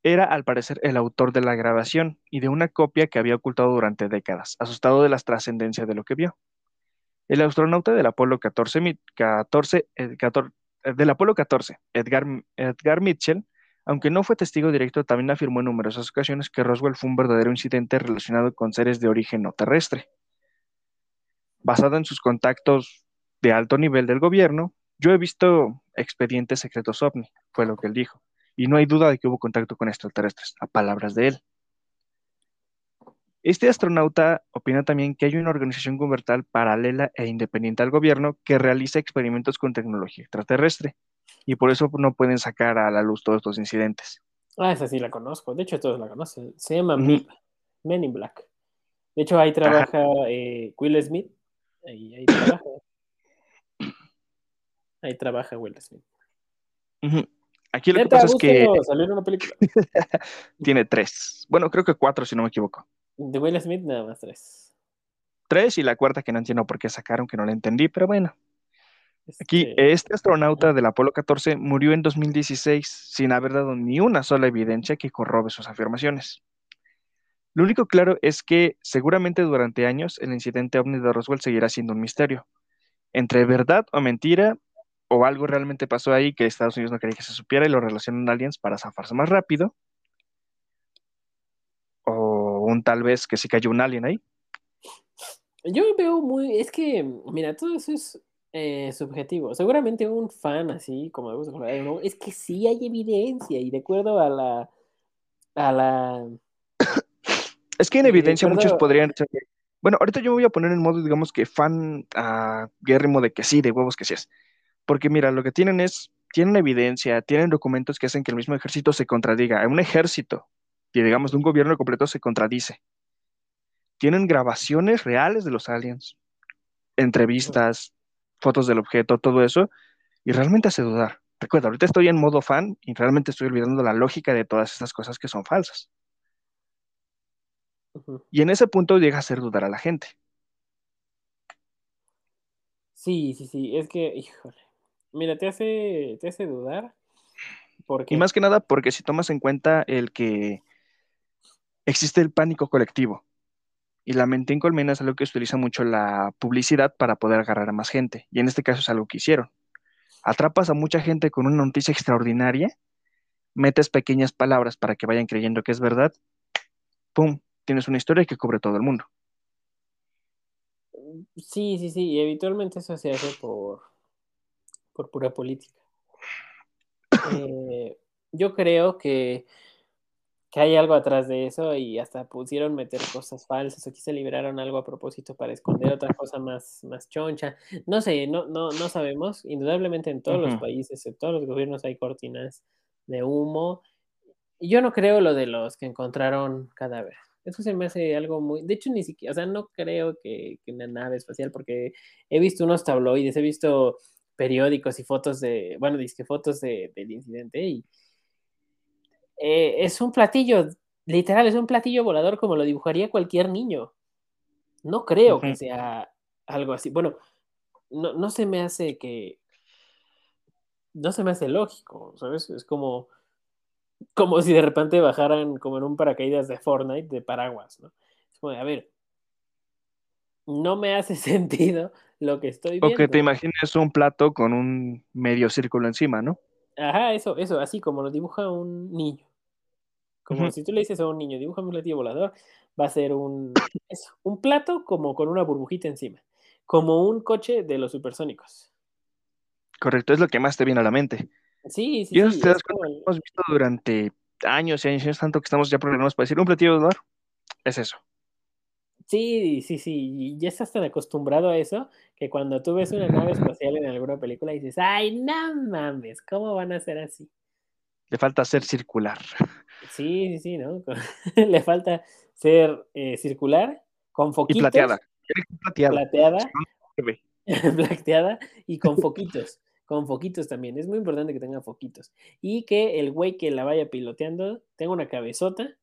era al parecer el autor de la grabación y de una copia que había ocultado durante décadas, asustado de la trascendencia de lo que vio. El astronauta del Apolo 14, 14, 14 del Apolo 14, Edgar, Edgar Mitchell, aunque no fue testigo directo, también afirmó en numerosas ocasiones que Roswell fue un verdadero incidente relacionado con seres de origen no terrestre. Basado en sus contactos de alto nivel del gobierno, yo he visto expedientes secretos ovni, fue lo que él dijo, y no hay duda de que hubo contacto con extraterrestres, a palabras de él. Este astronauta opina también que hay una organización gubernamental paralela e independiente al gobierno que realiza experimentos con tecnología extraterrestre y por eso no pueden sacar a la luz todos estos incidentes. Ah, esa sí la conozco. De hecho, todos la conocen. Se llama Men in Black. De hecho, ahí trabaja eh, Will Smith. Ahí, trabaja. ahí trabaja Will Smith. Aquí lo que pasa es que. una película. Tiene tres. Bueno, creo que cuatro, si no me equivoco. De Will Smith, nada más tres. tres y la cuarta que no entiendo por qué sacaron, que no la entendí, pero bueno. Aquí, Este, este astronauta del Apolo 14 murió en 2016 sin haber dado ni una sola evidencia que corrobe sus afirmaciones. Lo único claro es que seguramente durante años el incidente ovni de Roswell seguirá siendo un misterio. Entre verdad o mentira, o algo realmente pasó ahí que Estados Unidos no quería que se supiera y lo relacionan a aliens para zafarse más rápido, o un tal vez que sí cayó un alien ahí. Yo veo muy, es que, mira, todo eso es eh, subjetivo. Seguramente un fan así, como ¿no? es que sí hay evidencia y de acuerdo a la, a la, Es que en evidencia muchos podrían. Bueno, ahorita yo me voy a poner en modo, digamos que fan a guérrimo de que sí, de huevos que sí es. Porque mira, lo que tienen es, tienen evidencia, tienen documentos que hacen que el mismo ejército se contradiga. Un ejército, y digamos de un gobierno completo, se contradice. Tienen grabaciones reales de los aliens, entrevistas, fotos del objeto, todo eso, y realmente hace dudar. Recuerda, ahorita estoy en modo fan y realmente estoy olvidando la lógica de todas estas cosas que son falsas. Y en ese punto llega a hacer dudar a la gente. Sí, sí, sí, es que, híjole, mira, te hace, te hace dudar porque Y más que nada porque si tomas en cuenta el que existe el pánico colectivo. Y la mente en colmena es algo que utiliza mucho la publicidad para poder agarrar a más gente. Y en este caso es algo que hicieron. Atrapas a mucha gente con una noticia extraordinaria, metes pequeñas palabras para que vayan creyendo que es verdad, ¡pum! Tienes una historia que cubre todo el mundo. sí, sí, sí, y habitualmente eso se hace por, por pura política. Eh, yo creo que, que hay algo atrás de eso y hasta pusieron meter cosas falsas o quizá liberaron algo a propósito para esconder otra cosa más, más choncha. No sé, no, no, no sabemos. Indudablemente en todos los países, en todos los gobiernos hay cortinas de humo. Y yo no creo lo de los que encontraron cadáveres. Eso se me hace algo muy... De hecho, ni siquiera, o sea, no creo que, que una nave espacial, porque he visto unos tabloides, he visto periódicos y fotos de, bueno, disque fotos de, del incidente y eh, es un platillo, literal, es un platillo volador como lo dibujaría cualquier niño. No creo que sea algo así. Bueno, no, no se me hace que, no se me hace lógico, ¿sabes? Es como, como si de repente bajaran como en un paracaídas de Fortnite de paraguas, ¿no? Es como, a ver, no me hace sentido lo que estoy O que viendo. te imagines un plato con un medio círculo encima, ¿no? Ajá, eso, eso, así como lo dibuja un niño. Como si tú le dices a un niño, dibuja un platillo volador, va a ser un, eso, un plato como con una burbujita encima, como un coche de los supersónicos. Correcto, es lo que más te viene a la mente. Sí, sí, Y eso sí, es como el- hemos visto durante años y años y años, tanto que estamos ya programados para decir un platillo dólar. Es eso. Sí, sí, sí, y ya estás tan acostumbrado a eso que cuando tú ves una nave espacial en alguna película dices, ay, no mames, ¿cómo van a ser así? Le falta ser circular. Sí, sí, sí, ¿no? Le falta ser eh, circular, con Y foquitos, plateada. Ser plateada. plateada, plateada y con foquitos. Con foquitos también. Es muy importante que tenga foquitos. Y que el güey que la vaya piloteando tenga una cabezota,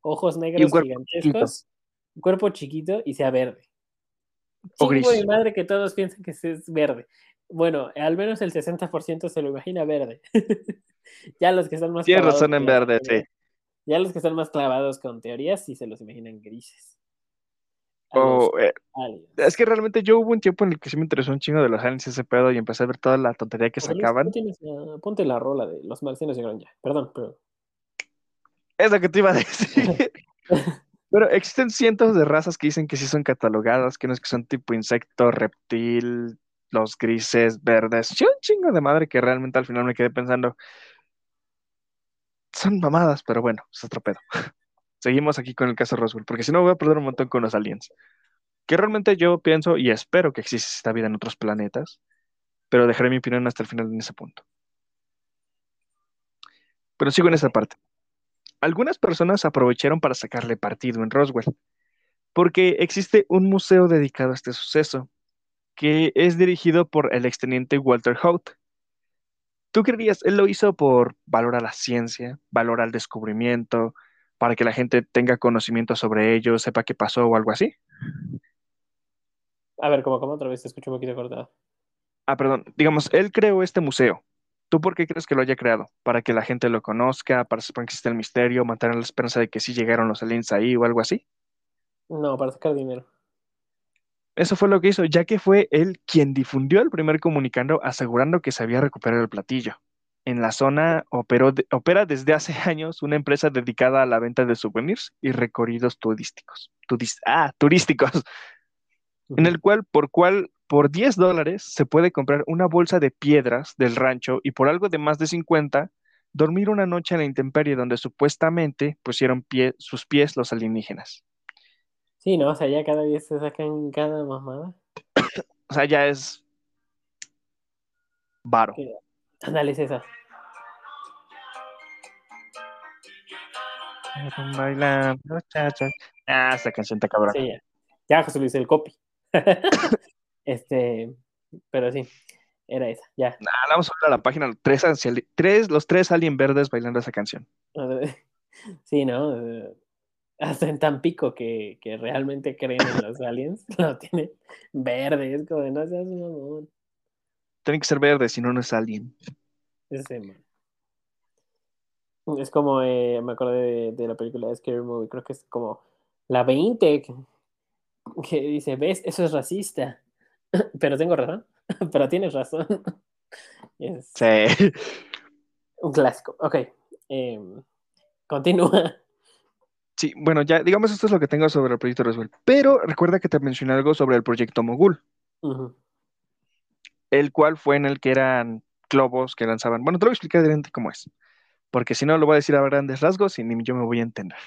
ojos negros cuerpo gigantescos, un cuerpo chiquito y sea verde. O gris. de madre que todos piensan que es verde. Bueno, al menos el 60% se lo imagina verde. ya los que están más Tienes clavados razón en verde, sí. Ya los que están más clavados con teorías sí se los imaginan grises. A los O, eh, aliens. es que realmente yo hubo un tiempo en el que sí me interesó un chingo de los aliens ese pedo y empecé a ver toda la tontería que sacaban. ¿no tienes, ah, ponte la rola de los marcianos llegaron ya. Perdón, pero. Es lo que te iba a decir. Pero existen cientos de razas que dicen que sí son catalogadas, que no es que son tipo insecto, reptil, los grises, verdes. Sí, un chingo de madre que realmente al final me quedé pensando. Son mamadas, pero bueno, es otro pedo. Seguimos aquí con el caso Roswell, porque si no voy a perder un montón con los aliens. Que realmente yo pienso y espero que exista vida en otros planetas, pero dejaré mi opinión hasta el final en ese punto. Pero sigo en esa parte. Algunas personas aprovecharon para sacarle partido en Roswell, porque existe un museo dedicado a este suceso, que es dirigido por el exteniente Walter Hout. ¿Tú creerías, él lo hizo por valor a la ciencia, valor al descubrimiento, para que la gente tenga conocimiento sobre ello, sepa qué pasó o algo así? A ver, como, como otra vez te escucho un poquito cortado. Ah, perdón, digamos, él creó este museo. ¿Tú por qué crees que lo haya creado? ¿Para que la gente lo conozca? ¿Para que exista el misterio? ¿Mantener la esperanza de que sí llegaron los aliens ahí o algo así? No, para sacar dinero. Eso fue lo que hizo, ya que fue él quien difundió el primer comunicando asegurando que se había recuperado el platillo. En la zona operó de- opera desde hace años una empresa dedicada a la venta de souvenirs y recorridos turísticos. Turis- ah, turísticos, en el cual por cual por 10 dólares se puede comprar una bolsa de piedras del rancho y por algo de más de 50 dormir una noche en la intemperie donde supuestamente pusieron pie, sus pies los alienígenas. Sí, no, o sea, ya cada día se sacan cada mamada. O sea, ya es varo. Ándale, es esa. Bailando. Ah, esta canción está cabrón. Sí, ya. Ya José Luis el copy. este, pero sí, era esa, ya. Ah, vamos a ver a la página tres, tres, los tres alien verdes bailando esa canción. Sí, ¿no? Hasta en Tampico que, que realmente creen en los aliens, lo tienen verde, es como de no seas mamón. Tiene que ser verde, si no, no es alien. Ese, man. Es como, eh, me acordé de, de la película de Scary Movie, creo que es como la 20, que, que dice, ves, eso es racista, pero tengo razón, pero tienes razón. Sí. un clásico. Ok, em, continúa. Sí, bueno, ya, digamos, esto es lo que tengo sobre el proyecto Roswell. Pero recuerda que te mencioné algo sobre el proyecto Mogul, el cual fue en el que eran globos que lanzaban. Bueno, te lo voy a explicar directamente cómo es, porque si no lo voy a decir a grandes rasgos y ni yo me voy a entender.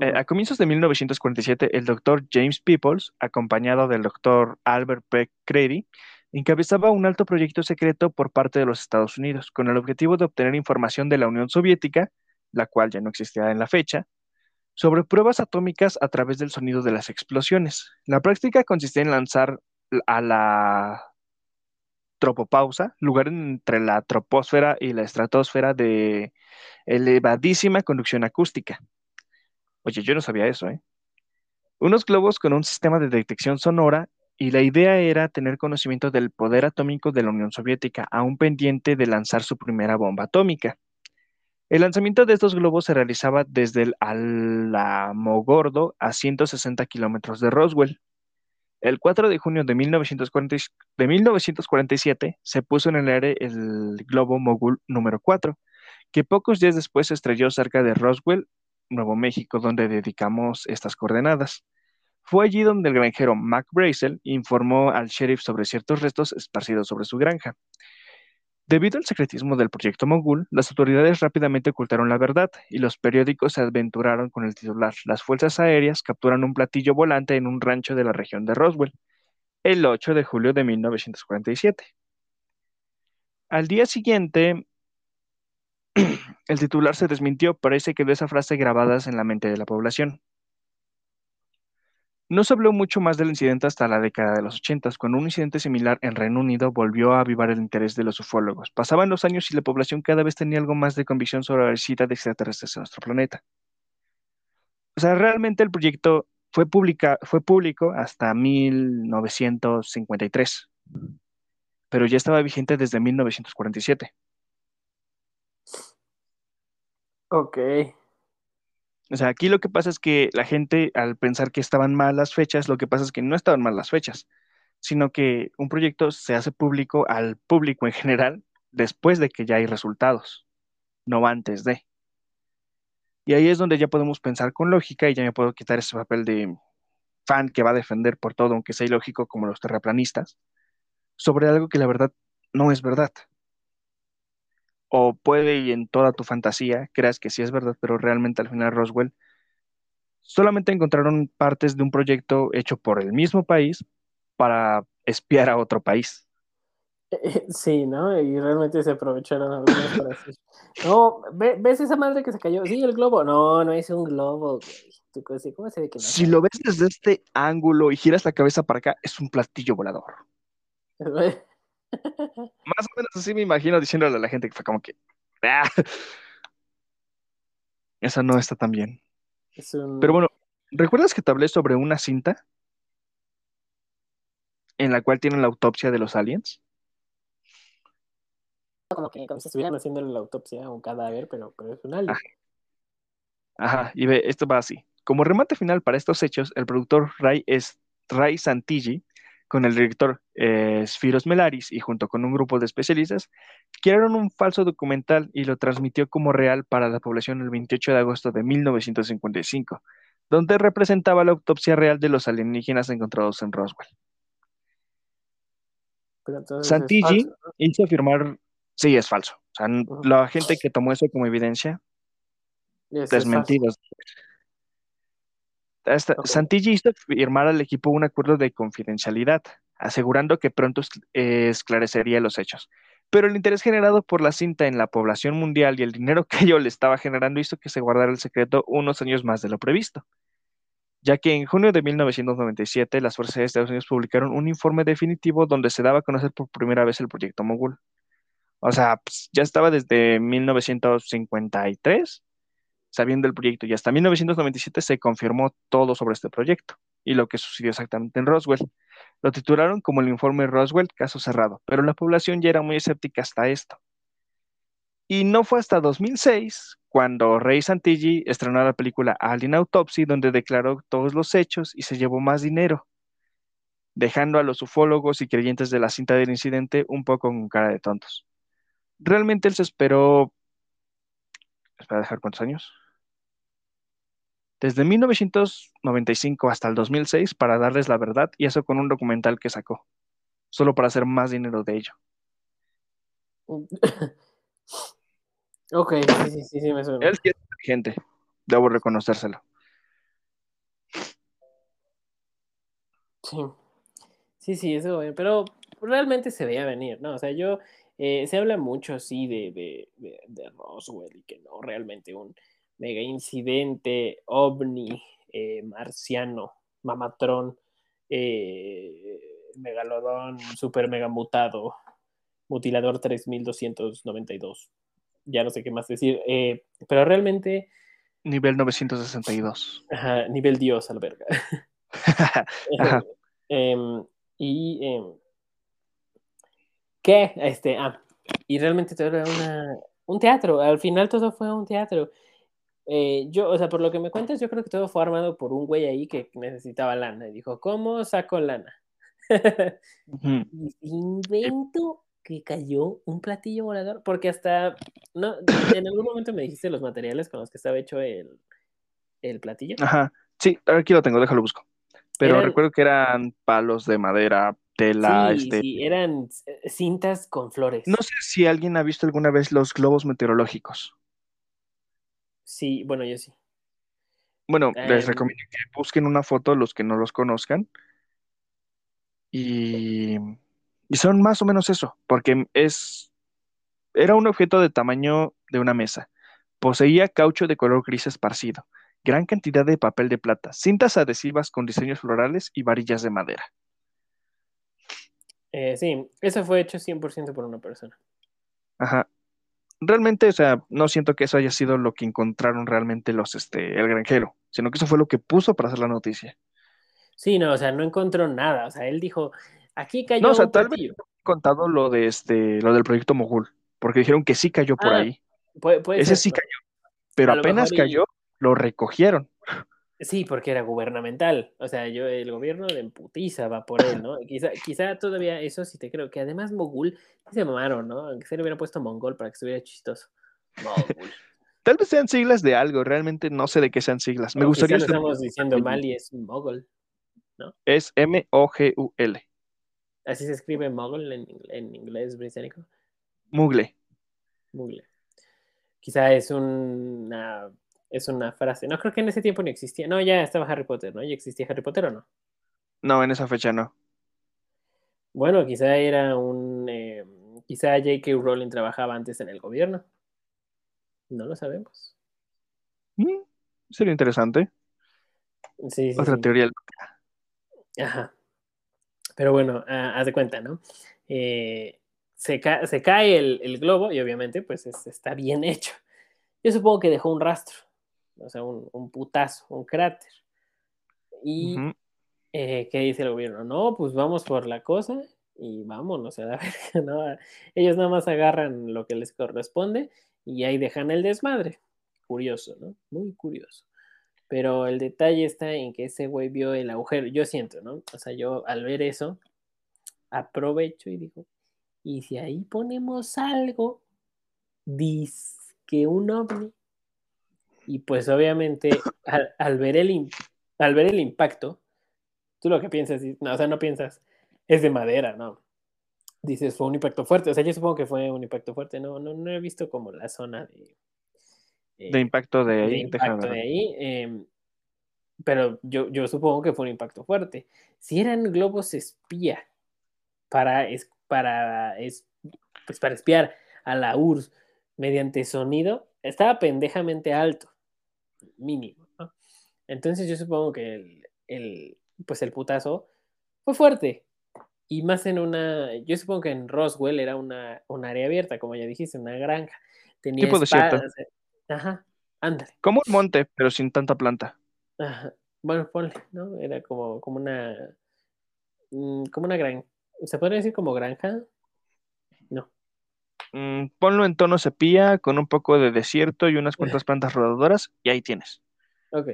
Eh, a comienzos de 1947, el doctor James Peoples, acompañado del doctor Albert P. Crady, encabezaba un alto proyecto secreto por parte de los Estados Unidos, con el objetivo de obtener información de la Unión Soviética, la cual ya no existía en la fecha, sobre pruebas atómicas a través del sonido de las explosiones. La práctica consistía en lanzar a la tropopausa, lugar entre la troposfera y la estratosfera de elevadísima conducción acústica. Oye, yo no sabía eso, ¿eh? Unos globos con un sistema de detección sonora y la idea era tener conocimiento del poder atómico de la Unión Soviética, aún pendiente de lanzar su primera bomba atómica. El lanzamiento de estos globos se realizaba desde el Alamogordo a 160 kilómetros de Roswell. El 4 de junio de, 1940 de 1947 se puso en el aire el globo Mogul número 4, que pocos días después se estrelló cerca de Roswell, Nuevo México, donde dedicamos estas coordenadas. Fue allí donde el granjero Mac Brazel informó al sheriff sobre ciertos restos esparcidos sobre su granja. Debido al secretismo del proyecto Mogul, las autoridades rápidamente ocultaron la verdad y los periódicos se aventuraron con el titular Las fuerzas aéreas capturan un platillo volante en un rancho de la región de Roswell, el 8 de julio de 1947. Al día siguiente, el titular se desmintió, pero ahí se quedó esa frase grabada en la mente de la población. No se habló mucho más del incidente hasta la década de los 80, cuando un incidente similar en Reino Unido volvió a avivar el interés de los ufólogos. Pasaban los años y la población cada vez tenía algo más de convicción sobre la visita de extraterrestres en nuestro planeta. O sea, realmente el proyecto fue, fue público hasta 1953, pero ya estaba vigente desde 1947. Ok. O sea, aquí lo que pasa es que la gente, al pensar que estaban mal las fechas, lo que pasa es que no estaban mal las fechas, sino que un proyecto se hace público al público en general después de que ya hay resultados, no antes de. Y ahí es donde ya podemos pensar con lógica y ya me puedo quitar ese papel de fan que va a defender por todo, aunque sea ilógico como los terraplanistas, sobre algo que la verdad no es verdad. O puede y en toda tu fantasía creas que sí es verdad, pero realmente al final Roswell solamente encontraron partes de un proyecto hecho por el mismo país para espiar a otro país. Sí, ¿no? Y realmente se aprovecharon algunos para decir, no, ¿ve- ¿ves esa madre que se cayó? Sí, el globo. No, no es un globo, güey. Tú, ¿Cómo se- cómo se ve que no? Si lo ves desde este ángulo y giras la cabeza para acá, es un platillo volador. Más o menos así me imagino diciéndole a la gente que fue como que, "Ah, esa no está tan bien. Es un... Pero bueno, ¿recuerdas que te hablé sobre una cinta? en la cual tienen la autopsia de los aliens. Como que como si estuvieran haciendo la autopsia a un cadáver, pero, pero es un alien. Ajá, y ve, esto va así. Como remate final para estos hechos, el productor Ray, es, Ray Santilli, con el director eh, Spiros Melaris y junto con un grupo de especialistas, crearon un falso documental y lo transmitió como real para la población el 28 de agosto de 1955, donde representaba la autopsia real de los alienígenas encontrados en Roswell. Santilli hizo afirmar, sí, es falso. O sea, la gente que tomó eso como evidencia, desmentidos. Santilli hizo firmar al equipo un acuerdo de confidencialidad, asegurando que pronto esclarecería los hechos. Pero el interés generado por la cinta en la población mundial y el dinero que ello le estaba generando hizo que se guardara el secreto unos años más de lo previsto, ya que en junio de 1997 las fuerzas de Estados Unidos publicaron un informe definitivo donde se daba a conocer por primera vez el proyecto Mogul. O sea, pues, ya estaba desde 1953 sabiendo el proyecto y hasta 1997 se confirmó todo sobre este proyecto y lo que sucedió exactamente en Roswell. Lo titularon como el informe Roswell, caso cerrado, pero la población ya era muy escéptica hasta esto. Y no fue hasta 2006 cuando Ray Santilli estrenó la película Alien Autopsy, donde declaró todos los hechos y se llevó más dinero, dejando a los ufólogos y creyentes de la cinta del incidente un poco con cara de tontos. Realmente él se esperó espera dejar cuántos años. Desde 1995 hasta el 2006 para darles la verdad y eso con un documental que sacó, solo para hacer más dinero de ello. ok, sí, sí, sí, me suena. Él es inteligente, debo reconocérselo. Sí, sí, sí, eso, pero realmente se veía venir, ¿no? O sea, yo eh, se habla mucho, sí, de, Roswell y que no, realmente un mega incidente ovni eh, marciano, mamatrón, eh, megalodón, super mega mutado, mutilador 3292. Ya no sé qué más decir, pero realmente... Nivel 962. Ajá, nivel Dios, alberga. Em, y em, ¿Qué? Este, ah, y realmente todo era un teatro, al final todo fue un teatro. Eh, yo, o sea, por lo que me cuentas, yo creo que todo fue armado por un güey ahí que necesitaba lana y dijo, ¿cómo saco lana? Invento que cayó un platillo volador, porque hasta, no, en algún momento me dijiste los materiales con los que estaba hecho el, el platillo. Ajá, sí, aquí lo tengo, déjalo busco. Pero recuerdo que eran palos de madera, tela. Sí, este... sí, eran eh, cintas con flores. No sé si alguien ha visto alguna vez los globos meteorológicos. Sí, bueno, yo sí. Bueno, les em, recomiendo que busquen una foto los que no los conozcan. Y, y son más o menos eso, porque es era un objeto de tamaño de una mesa. Poseía caucho de color gris esparcido, gran cantidad de papel de plata, cintas adhesivas con diseños florales y varillas de madera. Eh, sí, eso fue hecho 100% por una persona. Ajá. Realmente, o sea, no siento que eso haya sido lo que encontraron realmente los, este, el granjero, sino que eso fue lo que puso para hacer la noticia. Sí, no, o sea, no encontró nada. O sea, él dijo, aquí cayó. No, o sea, tal vez contado lo de este, lo del proyecto Mogul, porque dijeron que sí cayó por ah, ahí. Ese sí cayó. Pero apenas cayó, lo recogieron. Sí, porque era gubernamental. O sea, yo, el gobierno de emputiza va por él, ¿no? Quizá, quizá todavía eso sí te creo. Que además Mogul se mamaron, ¿no? Aunque se le hubiera puesto Mongol para que estuviera chistoso. Mogul. Tal vez sean siglas de algo, realmente no sé de qué sean siglas. Me gustaría. Lo estamos diciendo mal y es Mogul, ¿no? Es M-O-G-U-L. Así se escribe Mogul en, en inglés británico. Mugle. Mugle. Quizá es una es una frase. No creo que en ese tiempo ni existía. No, ya estaba Harry Potter, ¿no? ¿Ya existía Harry Potter o no? No, en esa fecha no. Bueno, quizá era un. Eh, quizá J.K. Rowling trabajaba antes en el gobierno. No lo sabemos. Mm, sería interesante. Sí, sí. Otra teoría. Ajá. Pero bueno, haz de cuenta, ¿no? Eh, se, cae el, el, globo y obviamente pues está bien hecho. Yo supongo que dejó un rastro o sea, un, putazo, un cráter. Y Eh, ¿Qué dice el gobierno? No, pues vamos por la cosa y vámonos a la verga, ¿no? Ellos nada más agarran lo que les corresponde y ahí dejan el desmadre. Curioso, ¿no? Muy curioso. Pero el detalle está en que ese güey vio el agujero. Yo siento, ¿no? O sea, yo al ver eso, aprovecho y digo, ¿y si ahí ponemos algo? Dice que un ovni. Y pues obviamente al, ver, el, al ver el impacto, tú lo que piensas, no, o sea, no piensas, es de madera, ¿no? Dices, fue un impacto fuerte. O sea, yo supongo que fue un impacto fuerte. No, no, no he visto como la zona de... Eh, de impacto de ahí. De impacto de ahí. Eh, pero yo, yo supongo que fue un impacto fuerte. Si eran globos espía para, es, para, es, pues para espiar a la URSS mediante sonido, estaba pendejamente alto, mínimo. ¿no? Entonces yo supongo que el, el, pues el putazo fue fuerte. Y más en una, yo supongo que en Roswell era una, un área abierta, como ya dijiste, una granja. Tenía tipo desierto. Ajá, ándale. Como un monte, pero sin tanta planta. Ajá. Bueno, ponle, ¿no? Era como, como una, mm, como una granja. ¿Se podría decir como granja? No. Mm, ponlo en tono sepia, con un poco de desierto y unas cuantas plantas rodadoras, y ahí tienes. Ok.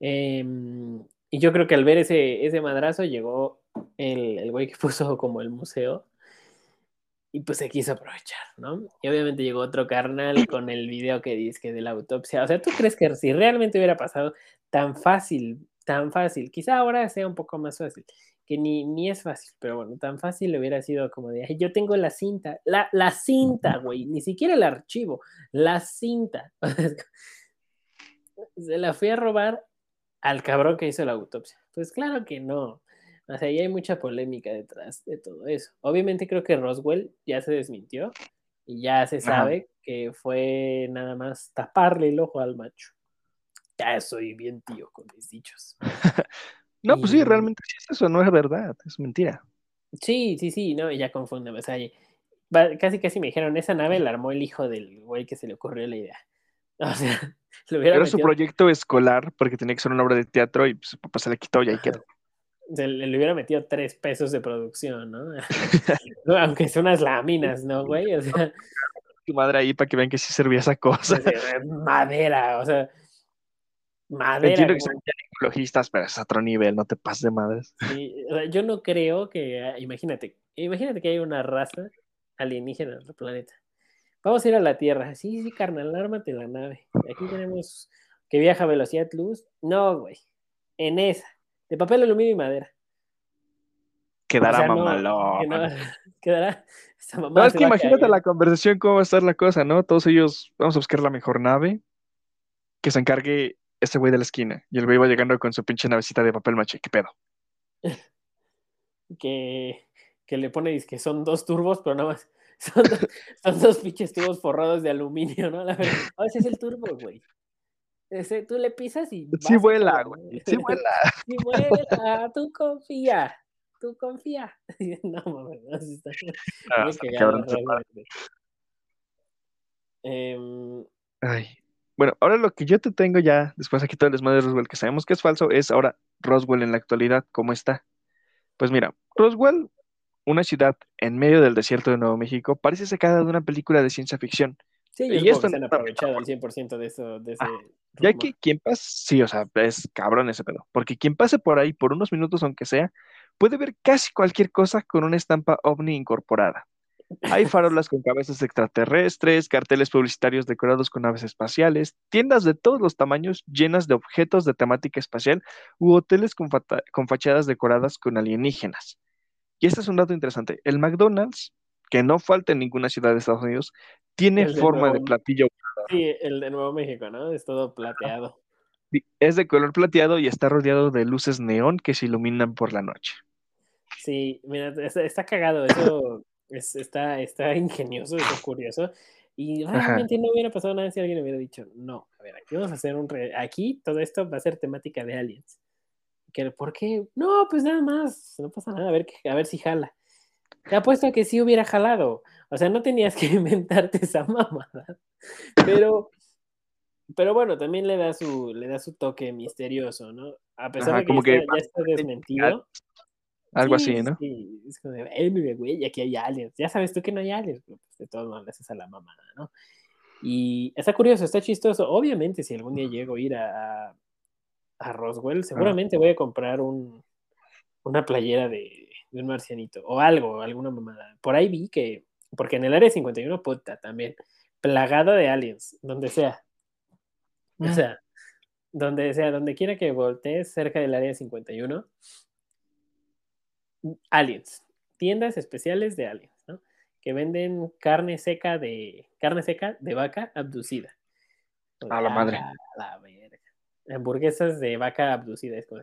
Em, y yo creo que al ver ese, ese madrazo llegó el, el güey que puso como el museo y pues se quiso aprovechar, ¿no? Y obviamente llegó otro carnal con el video que dice que de la autopsia. O sea, ¿tú crees que si realmente hubiera pasado tan fácil, tan fácil, quizá ahora sea un poco más fácil, que ni, ni es fácil, pero bueno, tan fácil hubiera sido como de, yo tengo la cinta, la, la cinta, güey, ni siquiera el archivo, la cinta. se la fui a robar al cabrón que hizo la autopsia. Pues claro que no. O sea, ahí hay mucha polémica detrás de todo eso. Obviamente creo que Roswell ya se desmintió y ya se sabe que fue nada más taparle el ojo al macho. Ya soy bien tío con mis dichos. no, pues sí, realmente sí es eso, no es verdad, es mentira. Sí, sí, sí, no, ya confunde. O sea, casi casi me dijeron, esa nave la armó el hijo del güey que se le ocurrió la idea. O sea, lo hubiera Era su proyecto escolar porque tenía que ser una obra de teatro y su papá se le quitó y ahí quedó le, hubiera metido tres pesos de producción, ¿no? Aunque son unas láminas, ¿no, güey? O sea. Tu madre ahí para que vean que sí servía esa cosa. Madera, o sea. Madera. Entiendo que son ecologistas, pero es otro nivel, no te pases de madres. Sí, o yo no creo que. Ah, imagínate, imagínate que hay una raza alienígena en el planeta. Vamos a ir a la Tierra. Sí, sí, carnal, ármate la nave. Aquí tenemos que viaja a velocidad luz. No, güey. En esa de papel, aluminio y madera. Quedará mamalón. quedará. no, es que imagínate la conversación, cómo va a estar la cosa, ¿no? Todos ellos, vamos a buscar la mejor nave, que se encargue ese güey de la esquina. Y el güey va llegando con su pinche navecita de papel maché, ¿qué pedo? que, que le pone, que son dos turbos, pero nada más. Son dos, dos pinches tubos forrados de aluminio, ¿no? La verdad, ese es el turbo, güey. Ese, tú le pisas y. Sí vuela, güey. Sí vuela. Sí vuela. Tú confía. Tú confía. No, mames, no, está. Ah, em, Ay. Bueno, ahora lo que yo te tengo ya, después aquí todo el desmadre de Roswell, que sabemos que es falso, es ahora Roswell en la actualidad, ¿cómo está? Pues mira, Roswell, una ciudad en medio del desierto de Nuevo México, parece sacada de una película de ciencia ficción. Sí, y esto se han aprovechado al 100% de, eso, de ese... Ya que quien pase, sí, o sea, es cabrón ese pedo. Porque quien pase por ahí por unos minutos, aunque sea, puede ver casi cualquier cosa con una estampa ovni incorporada. Hay farolas con cabezas extraterrestres, carteles publicitarios decorados con aves espaciales, tiendas de todos los tamaños llenas de objetos de temática espacial u hoteles con, con fachadas decoradas con alienígenas. Y este es un dato interesante. El McDonald's, que no falta en ninguna ciudad de Estados Unidos, tiene forma de platillo Sí, el de Nuevo México, ¿no? Es todo plateado. Es de color plateado y está rodeado de luces neón que se iluminan por la noche. Sí, mira, está, cagado, eso está, está ingenioso, es curioso. Y realmente no hubiera pasado nada si alguien hubiera dicho, no, a ver, aquí vamos a hacer un... Aquí todo esto va a ser temática de aliens. Que, ¿Por qué? No, pues nada más, no pasa nada, a ver, a ver si jala. Te apuesto a que sí hubiera jalado. O sea, no tenías que inventarte esa mamada. Pero, pero bueno, también le da su, le da su toque misterioso, ¿no? A pesar Ajá, de que, como ya, que está, ya está desmentido. Algo Sí, así, ¿no? Sí, es como de, "Eh, güey, aquí hay aliens. Ya sabes tú que no hay aliens, pero pues de todos modos haces a la mamada, ¿no? Y está curioso, está chistoso. Obviamente, si algún día llego a ir a, a, a Roswell, seguramente voy a comprar un, una playera de, de un marcianito o algo, alguna mamada. Por ahí vi que, porque en el área 51, puta, también, plagada de aliens, donde sea. O Mm. sea, donde sea, donde quiera que voltees cerca del área 51, aliens, tiendas especiales de aliens, ¿no? Que venden carne seca de carne seca de vaca abducida. A la madre. la verga. Hamburguesas de vaca abducida. Es como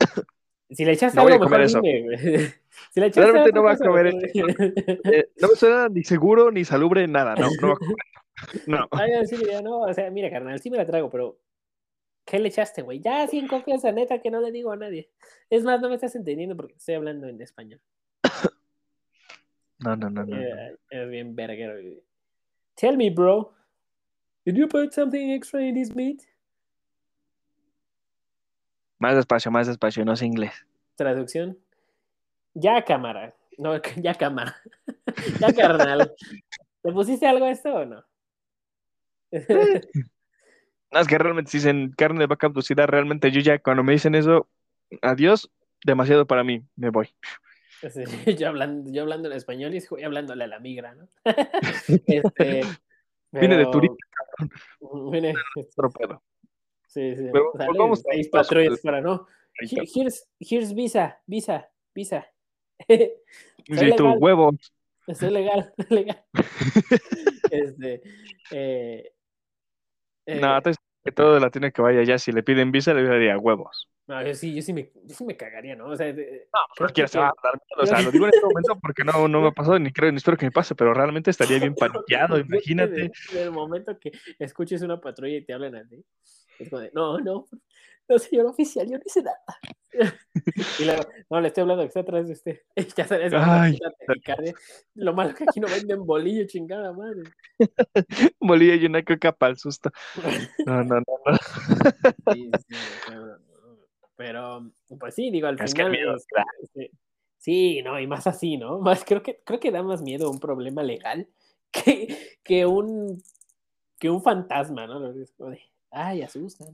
Si le echaste No voy a algo, comer eso. dime, güey. Si le echaste Realmente otra no voy a comer Eh, no me suena ni seguro, ni salubre, nada. No, no. No. Ay, así diría, no, o sea, mira, carnal, sí me la trago, pero ¿qué le echaste, güey? Ya, sin confianza, neta, que no le digo a nadie. Es más, no me estás entendiendo porque estoy hablando en español. No, no, no, no. Eh, es bien verguero. Tell me, bro, did you put something extra in this meat? Más despacio, más despacio, no sé inglés. Traducción. Ya, cámara. No, ya, cámara. ya, carnal. ¿Le pusiste algo a esto o no? No, es que realmente si dicen carne de vaca abducida, realmente yo ya cuando me dicen eso, adiós, demasiado para mí, me voy. Sí, yo, hablando, yo hablando en español y hablándole a la migra, ¿no? este, Vine de turista. Vine, Otro pedo. sí, sí. Pero Sale, vamos seis patrullas para no. Here- Here's, here's visa, visa, visa. Sí, legal. huevo. Estoy legal, legal. este, eh, eh, No, entonces que todo latino que vaya allá, si le piden visa, le diría huevos. no, yo sí, yo sí me, yo sí me cagaría, ¿no? O sea, de- No, creo no quiero que- se va a dar miedo, O sea, lo digo en este momento porque no, no me ha pasado, ni creo, ni espero que me pase, pero realmente estaría bien paniqueado, imagínate. de- Del momento que escuches una patrulla y te hablan así, es como de, no, no, no, señor oficial, yo no hice nada. y luego, no, le estoy hablando que está atrás de usted. ya sabes, Ay. lo malo que aquí no venden bolillo, chingada madre. Bolilla y una coca para el susto. No, no, no, no. Sí, sí, pero, pero, pues sí, digo, al Es que final. miedo, este, este, sí, no, y más así, ¿no? Más, creo, que, creo que da más miedo un problema legal que, que un que un fantasma, ¿no? Es como de, Ay, asustan.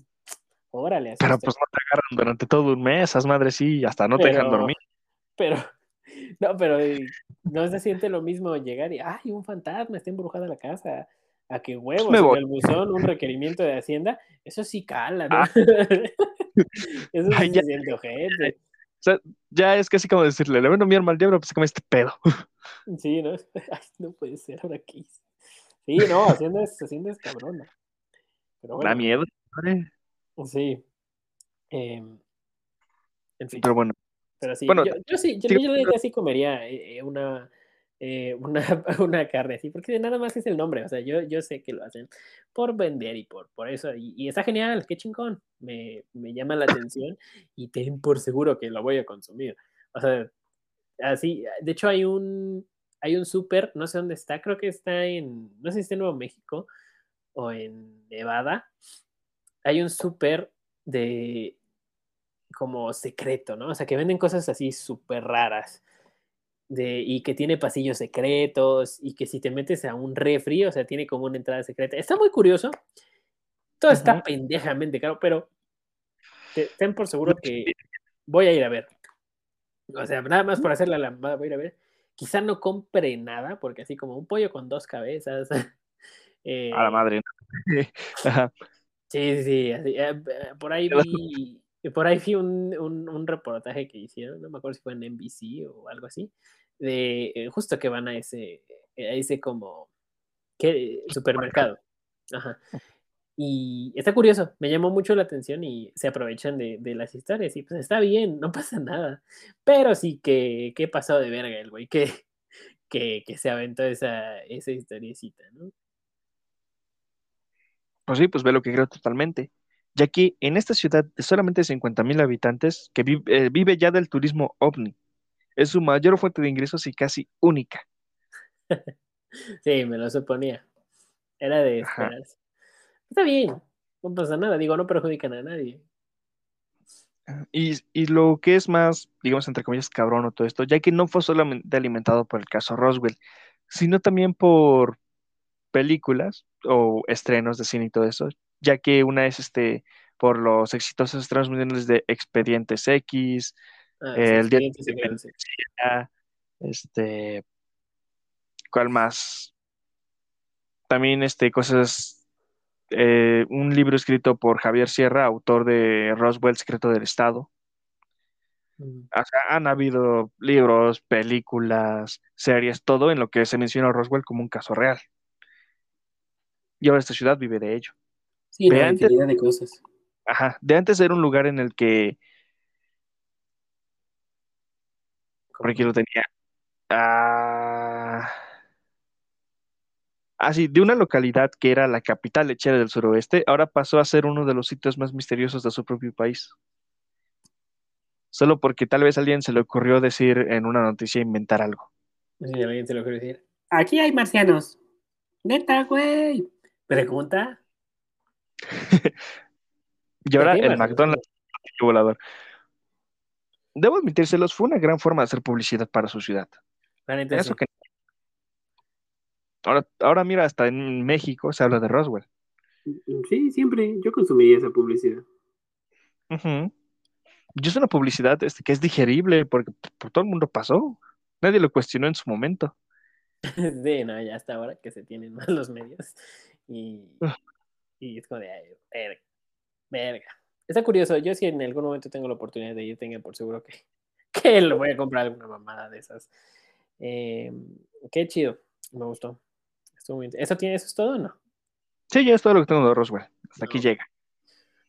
Órale, asustan. Pero pues no te agarran durante todo un mes, esas madres sí, hasta no te dejan dormir. Pero, no, pero eh, no se siente lo mismo llegar y, ay, un fantasma, está embrujada la casa. A que huevos, Me voy. el buzón, un requerimiento de Hacienda, eso sí cala, ¿no? Ah. eso sí Ay, ya. se siente ojete. O sea, ya es casi como decirle, le vendo mi arma al diablo, pues se come este pedo. Sí, ¿no? Ay, no puede ser, ahora qué hice. Sí, no, Hacienda es, Hacienda es cabrona. Pero Da bueno, miedo. sí. Em, en fin. Pero bueno, Pero sí, Bueno, yo, yo sí, yo, sí, yo sí comería eh, eh, una, eh, una, una carne así, porque nada más es el nombre, o sea, yo, yo sé que lo hacen por vender y por, por eso, y, y está genial, qué chingón, me, me llama la atención y ten por seguro que lo voy a consumir. O sea, así, de hecho hay un, hay un súper, no sé dónde está, creo que está en, no sé si está en Nuevo México o en Nevada, hay un súper de como secreto, ¿no? O sea, que venden cosas así súper raras. De, y que tiene pasillos secretos y que si te metes a un refri, o sea, tiene como una entrada secreta. Está muy curioso. Todo está Ujú. pendejamente caro, pero te- ten por seguro que voy a ir a ver. O sea, nada más por hacer la lambada, voy a ir a ver. Quizá no compre nada, porque así como un pollo con dos cabezas. eh, a la madre. Sí, sí, sí, así, eh, eh, por ahí vi, por ahí vi un, un- un reportaje que hicieron, no me acuerdo si fue en NBC o algo así, de eh, justo que van a ese, a ese como ¿qué? supermercado. Ajá. Y está curioso, me llamó mucho la atención y se aprovechan de, de las historias y pues está bien, no pasa nada. Pero sí que, que pasó de verga el güey, que, que, que se aventó esa, esa historiecita, ¿no? Pues sí, pues ve lo que creo totalmente. Ya que en esta ciudad de solamente 50 mil habitantes, que vi- eh, vive ya del turismo ovni, es su mayor fuente de ingresos y casi única. Sí, me lo suponía. Era de esperarse. Está bien, no pasa nada, digo, no perjudican a nadie. Y, y lo que es más, digamos, entre comillas, cabrón o todo esto, ya que no fue solamente alimentado por el caso Roswell, sino también por películas o estrenos de cine y todo eso, ya que una es este por los exitosos estrenos mundiales de Expedientes X, Ah, el Día de. Independencia, este, ¿cuál más? También este, cosas, eh, un libro escrito por Javier Sierra, autor de Roswell, Secreto del Estado. Mm. O sea, han habido libros, películas, series, todo en lo que se menciona a Roswell como un caso real. Y ahora esta ciudad vive de ello. Sí, no, De antes- infinidad de cosas. Ajá, de antes era un lugar en el que, por aquí lo tenía, ah, ah, sí, de una localidad que era la capital lechera del suroeste, ahora pasó a ser uno de los sitios más misteriosos de su propio país. Solo porque tal vez a alguien se le ocurrió decir en una noticia inventar algo. Sí, alguien te lo quiere decir. Aquí hay marcianos. Neta, güey. Pregunta. Y ahora el. McDonald's volador. Debo admitírselos, fue una gran forma de hacer publicidad para su ciudad. Eso que... Ahora, ahora mira, hasta en México se habla de Roswell. Sí, siempre. Yo consumiría esa publicidad. Ujú. Y es una publicidad este, que es digerible porque por todo el mundo pasó. Nadie lo cuestionó en su momento. Sí, no, ya hasta ahora que se tienen más los medios. Y, Ah. y es como de, ay, verga, verga. Está curioso, yo si en algún momento tengo la oportunidad de ir, tenga por seguro que, que lo voy a comprar alguna mamada de esas. Eh, qué chido, me gustó. Estuvo muy ¿Eso, tiene, ¿Eso es todo o no? Sí, ya es todo lo que tengo de Roswell. Hasta aquí llega.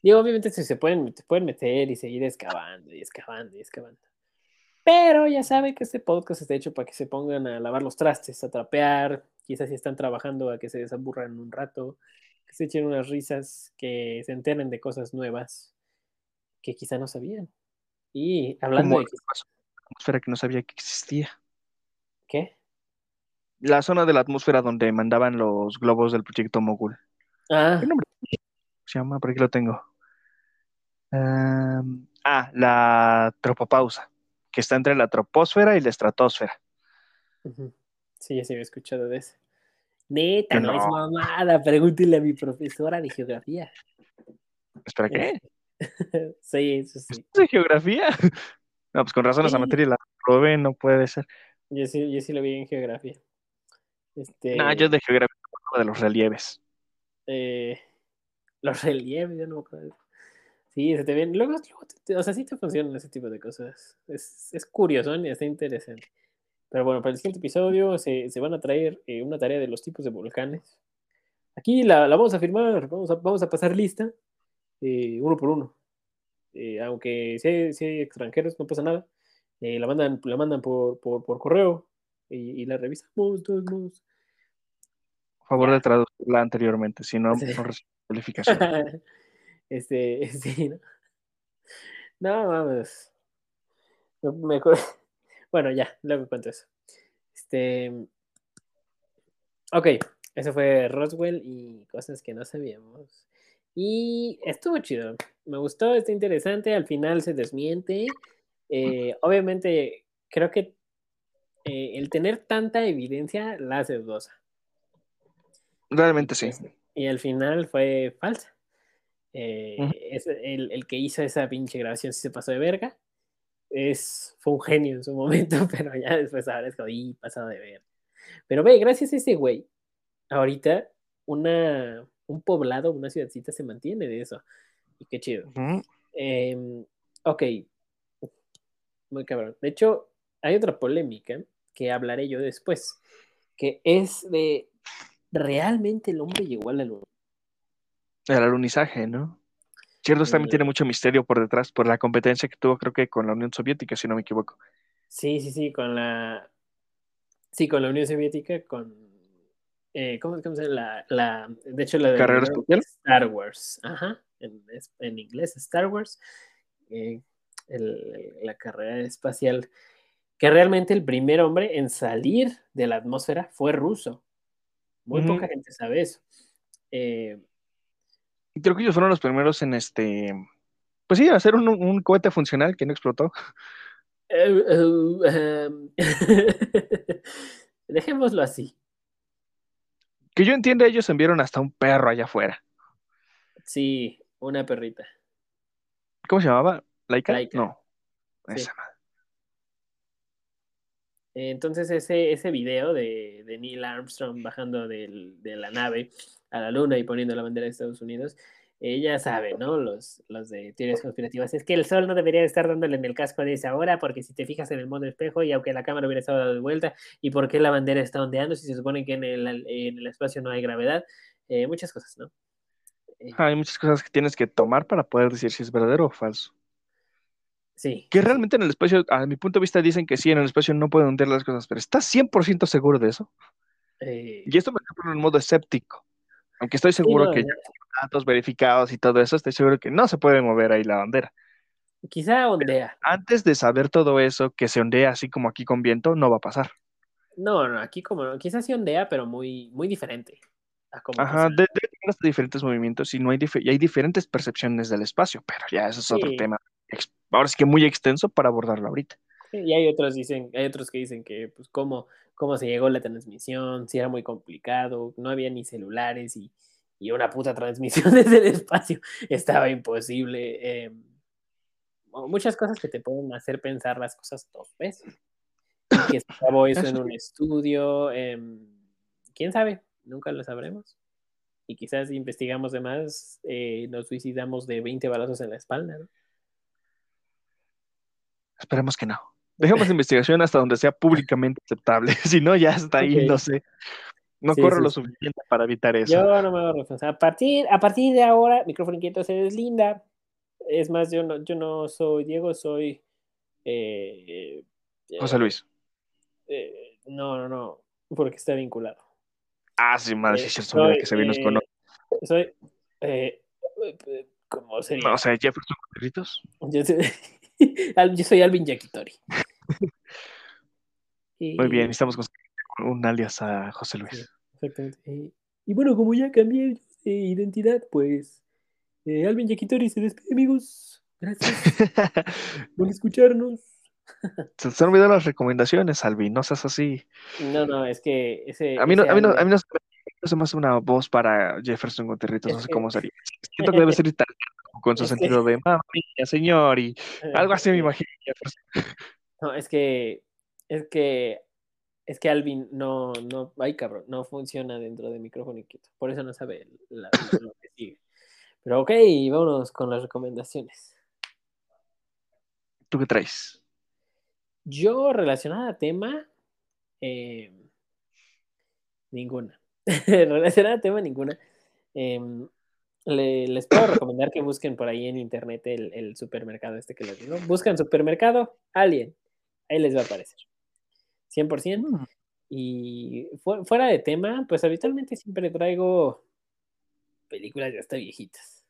Digo, obviamente si se pueden, te pueden meter y seguir excavando y excavando y excavando. Pero ya sabe que este podcast está hecho para que se pongan a lavar los trastes, a trapear, quizás si están trabajando a que se desaburran un rato, que se echen unas risas, que se enteren de cosas nuevas que quizá no sabían. Y hablando Como de la atmósfera que no sabía que existía. qué, La zona de la atmósfera donde mandaban los globos del proyecto Mogul. ah, ¿Qué nombre se llama? Por aquí lo tengo. Ah, la tropopausa, que está entre la troposfera y la estratosfera. sí, ya se había escuchado de eso. Neta, no, es No. mamada, pregúntele a mi profesora de geografía. ¿Espera qué? sí, eso sí. ¿Es de geografía? No, pues con razón esa materia la probé, no puede ser. Yo sí, yo sí lo vi en geografía. Este, No, yo de geografía de los relieves. eh, los relieves, yo no me acuerdo. Sí, se te ven. Luego, luego te- o sea, sí te funcionan ese tipo de cosas. Es, es curioso y está interesante. Pero bueno, para el siguiente episodio se, se van a traer eh, una tarea de los tipos de volcanes. Aquí la, la vamos a firmar, vamos a, vamos a pasar lista eh, uno por uno. Eh, aunque si hay, si hay extranjeros, no pasa nada. Eh, la mandan, la mandan por, por, por correo y, y la revisamos todos modos. Por favor de traducirla anteriormente, si no, Sí. no calificación. este, sí, ¿no? No, vamos. Me- Bueno, ya, luego cuento eso. Este. Ok, eso fue Roswell y cosas que no sabíamos. Y estuvo chido. Me gustó, está interesante. Al final se desmiente. Eh, obviamente, creo que eh, el tener tanta evidencia la hace dudosa. Realmente sí. Y al final fue falsa. Eh, es el, el que hizo esa pinche grabación sí se pasó de verga. Es, fue un genio en su momento, pero ya después ahora es "Y, pasado de verga. Pero ve, gracias a ese güey, ahorita una, un poblado, una ciudadcita se mantiene de eso. Y qué chido. Eh, ok. Muy cabrón. De hecho, hay otra polémica que hablaré yo después, que es de, ¿realmente el hombre llegó a la luna? El alunizaje, ¿no? Ciertos también tiene mucho misterio por detrás, por la competencia que tuvo, creo que con la Unión Soviética, si no me equivoco. Sí, sí, sí, con la. Sí, con la Unión Soviética, con. eh, ¿cómo, cómo se llama? La, la, de hecho, la de ¿Carrera espacial? Star Wars. Ajá. En, en inglés, Star Wars. eh, el- la carrera espacial. Que realmente el primer hombre en salir de la atmósfera fue ruso. Muy poca gente sabe eso. Eh, Creo que ellos fueron los primeros en este, pues sí, hacer un, un cohete funcional que no explotó. Eh, eh, em, Dejémoslo así. Que yo entienda, ellos enviaron hasta un perro allá afuera. Sí, una perrita. ¿Cómo se llamaba? ¿Laika? Laika. No. Sí. Esa madre. Entonces ese, ese video de, de Neil Armstrong bajando del- de la nave a la luna y poniendo la bandera de Estados Unidos, ella sabe, ¿no? Los, los de teorías conspirativas. Es que el sol no debería estar dándole en el casco de esa hora porque si te fijas en el modo espejo y aunque la cámara hubiera estado dado de vuelta, ¿y por qué la bandera está ondeando si se supone que en el, en el espacio no hay gravedad? Eh, muchas cosas, ¿no? Eh, Hay muchas cosas que tienes que tomar para poder decir si es verdadero o falso. sí. Que realmente en el espacio, a mi punto de vista, dicen que sí, en el espacio no pueden hundir las cosas, pero ¿estás 100% seguro de eso? Eh, Y esto me ejemplo en modo escéptico. Aunque estoy seguro no, que ya datos verificados y todo eso, estoy seguro que no se puede mover ahí la bandera. quizá ondea. Antes de saber todo eso, que se ondea así como aquí con viento, no va a pasar. No, no, aquí como, quizás sí ondea, pero muy, muy diferente. A como Ajá, pasa. de, de tener hasta diferentes movimientos y no hay dif- y hay diferentes percepciones del espacio, pero ya eso es otro tema. Ahora sí que muy extenso para abordarlo ahorita. Y hay otros dicen, hay otros que dicen que pues cómo, cómo se llegó la transmisión, si era muy complicado, no había ni celulares y, y una puta transmisión desde el espacio estaba imposible. eh, o muchas cosas que te pueden hacer pensar las cosas dos veces. Que se grabó eso en un estudio, em, quién sabe, nunca lo sabremos. Y quizás investigamos de más, eh, nos suicidamos de 20 balazos en la espalda, ¿no? Esperemos que no. Dejemos la investigación hasta donde sea públicamente aceptable. Si no, ya está ahí, Ok. no sé. No Sí, corro sí, lo sí. suficiente para evitar eso. Yo no me hago responsable. A partir, a partir de ahora, micrófono inquieto se deslinda. Es más, yo no, yo no soy Diego, soy. eh, eh, José Luis. eh, no, no, no, porque está vinculado. Ah, sí, madre, sí, soy, que se eh, con soy. ¿Cómo sería? No, o sea, Jefferson Gutiérrez. Yo, soy, Al- yo soy Alvin Yakitori. Y- Muy bien, estamos con un alias a José Sí, Luis. exactamente. Y bueno, como ya cambié de identidad, pues eh, Alvin Yakitori se despide, amigos. Gracias por escucharnos. Se te han olvidado las recomendaciones, Alvin, no seas así. No, no, es que ese. A mí no, ese a mí no, a mí no se me- no se me hace una voz para Jefferson Gutiérrez, no sé cómo sería. Siento que debe ser italiano, con su sentido de mamá mía, señor, y algo así me imagino. Jefferson. No, es que. Es que. Es que Alvin no, no. Ay, cabrón, no funciona dentro de micrófono inquieto. Por eso no sabe la- lo, lo que sigue. Pero ok, vámonos con las recomendaciones. ¿Tú qué traes? Yo, relacionada a tema, eh, ninguna. relacionada a tema, ninguna. Em, le- les puedo recomendar que busquen por ahí en internet el, el supermercado este que les digo. Buscan supermercado Alien. Ahí les va a aparecer. 100%. Mm, Y fu- fuera de tema, pues habitualmente siempre traigo películas ya hasta viejitas.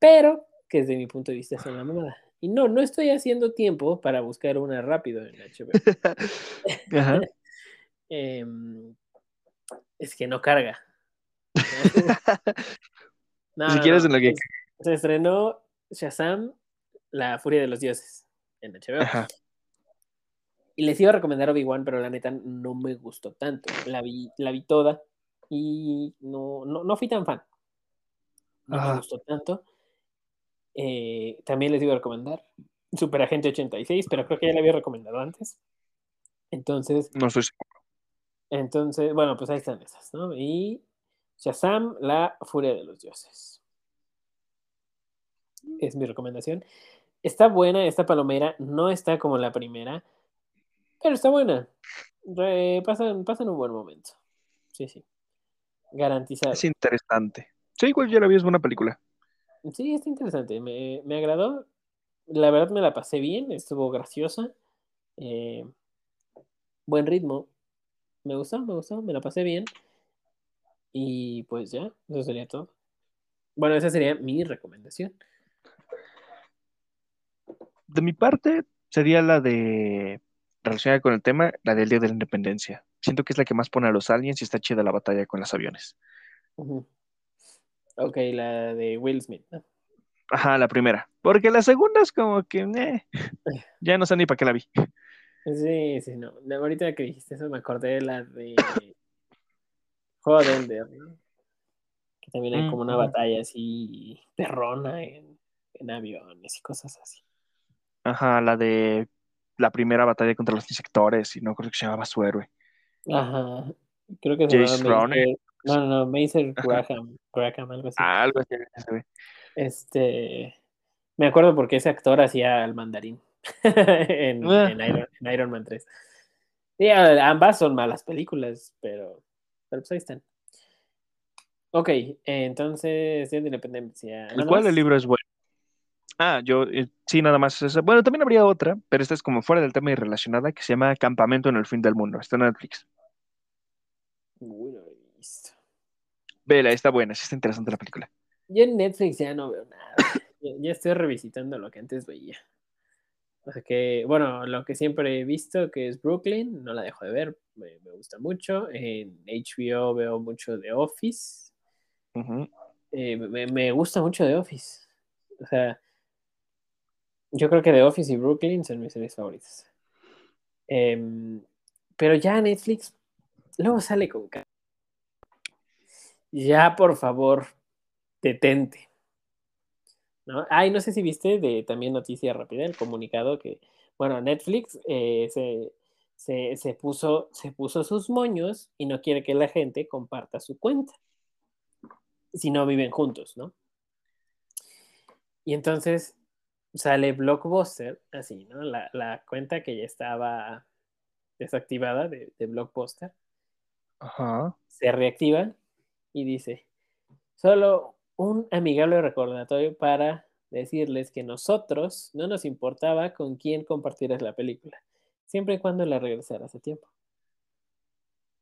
Pero que desde mi punto de vista son la mamada. Y no, no estoy haciendo tiempo para buscar una rápido en HBO. Ajá. Em, es que no carga. No, Si no, quieres no, en lo que- Se estrenó Shazam, La Furia de los Dioses en HBO. Ajá. Y les iba a recomendar Obi-Wan, pero la neta no me gustó tanto. La vi, la vi toda y no, no, no fui tan fan. No me gustó tanto. Eh, también les iba a recomendar Super Agente 86, pero creo que ya la había recomendado antes. Entonces, No estoy seguro. entonces, bueno, pues ahí están esas, ¿no? Y Shazam, la furia de los dioses. Es mi recomendación. Está buena esta palomera, no está como la primera, pero está buena. Re- pasan, pasan un buen momento. Sí, sí. Garantizado. Es interesante. Sí, igual ya la vi, es buena película. Sí, está interesante. Me, me agradó. La verdad me la pasé bien, estuvo graciosa. Eh, buen ritmo. Me gustó, me gustó, me la pasé bien. Y pues ya, eso sería todo. Bueno, esa sería mi recomendación. De mi parte, sería la de relacionada con el tema, la del Día de la Independencia. Siento que es la que más pone a los aliens y está chida la batalla con los aviones. Ujú. Ok, la de Will Smith. ¿no? Ajá, la primera. Porque la segunda es como que, eh, ya no sé ni para qué la vi. Sí, sí, no. De- Ahorita que dijiste eso me acordé de la de Juego de Ender, ¿no? que también hay como una batalla así perrona en, en aviones y cosas así. Ajá, la de la primera batalla contra los insectores y no creo que se llamaba su héroe. Ajá. Creo que se llamaba. Mazer- No, no, no, Mazer. Graham, Graham, algo así. Ah, algo así. Este, me acuerdo porque ese actor hacía al mandarín en, Ah. en Iron, en Iron Man 3. Sí, a- ambas son malas películas, pero, pero pues ahí están. Ok, entonces, Día de Independencia. El ¿Nada cual el libro es bueno. Ah, yo eh, sí, nada más. esa. Bueno, también habría otra, pero esta es como fuera del tema y relacionada, que se llama Campamento en el fin del mundo. Está en Netflix. Uy, no lo he visto. Vela, está buena, sí está interesante la película. Yo en Netflix ya no veo nada. Ya, ya estoy revisitando lo que antes veía. O sea que, bueno, lo que siempre he visto, que es Brooklyn, no la dejo de ver, me, me gusta mucho. En HBO veo mucho The Office. Eh, me, me gusta mucho The Office. O sea, yo creo que The Office y Brooklyn son mis series favoritas. Em, pero ya Netflix luego sale con... Ya, por favor, detente. ¿no? Ay, no sé si viste de también noticia rápida el comunicado que, bueno, Netflix eh, se, se, se puso, se puso sus moños y no quiere que la gente comparta su cuenta si no viven juntos, ¿no? Y entonces sale Blockbuster, así, ¿no? La, la cuenta que ya estaba desactivada de, de Blockbuster Ajá. se reactiva y dice, solo un amigable recordatorio para decirles que nosotros no nos importaba con quién compartieras la película, siempre y cuando la regresaras a tiempo.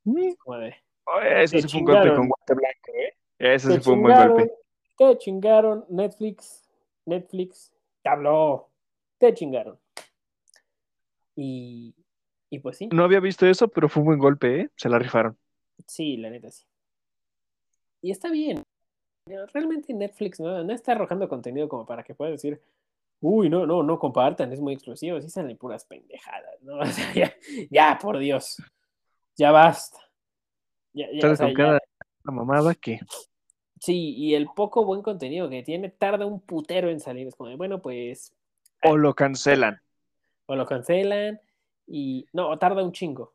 Como de, Oye, Te sí fue un golpe con guante blanco, ¿eh? Te sí fue un buen golpe. te chingaron, Netflix, Netflix, te habló, te chingaron. Y, y pues sí, No había visto eso, pero fue un buen golpe, ¿eh? Se la rifaron. sí, la neta sí. Y está bien. Realmente Netflix no, no está arrojando contenido como para que puedas decir, uy, no, no, no compartan, es muy exclusivo. Sí salen puras pendejadas, ¿no? O sea, ya, ya, por Dios, ya basta. Ya, ya, o sea, ya- cada mamada que. Sí, y el poco buen contenido que tiene tarda un putero en salir. Es como de, bueno, pues, O lo cancelan. o lo cancelan y, no, tarda un chingo.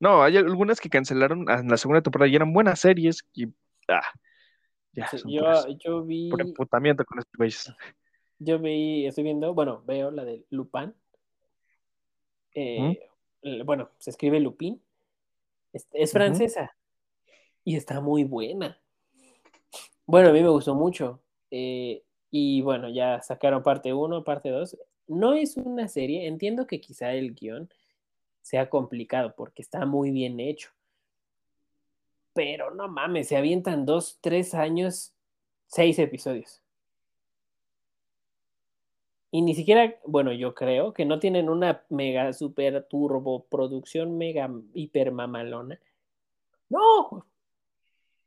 No, hay algunas que cancelaron en la segunda temporada y eran buenas series y. Ah, ya, Sí, yo, puras- yo vi, puro emputamiento con estos güeyes. yo vi, estoy viendo, bueno, veo la de Lupin. Eh, l- Bueno, se escribe Lupin. Es, francesa y está muy buena. Bueno, a mí me gustó mucho. Eh, y bueno, ya sacaron parte 1, parte 2. No es una serie, entiendo que quizá el guion sea complicado porque está muy bien hecho. Pero no mames, se avientan dos, tres años, seis episodios. Y ni siquiera, bueno, yo creo que no tienen una mega super turbo producción mega hiper mamalona. No.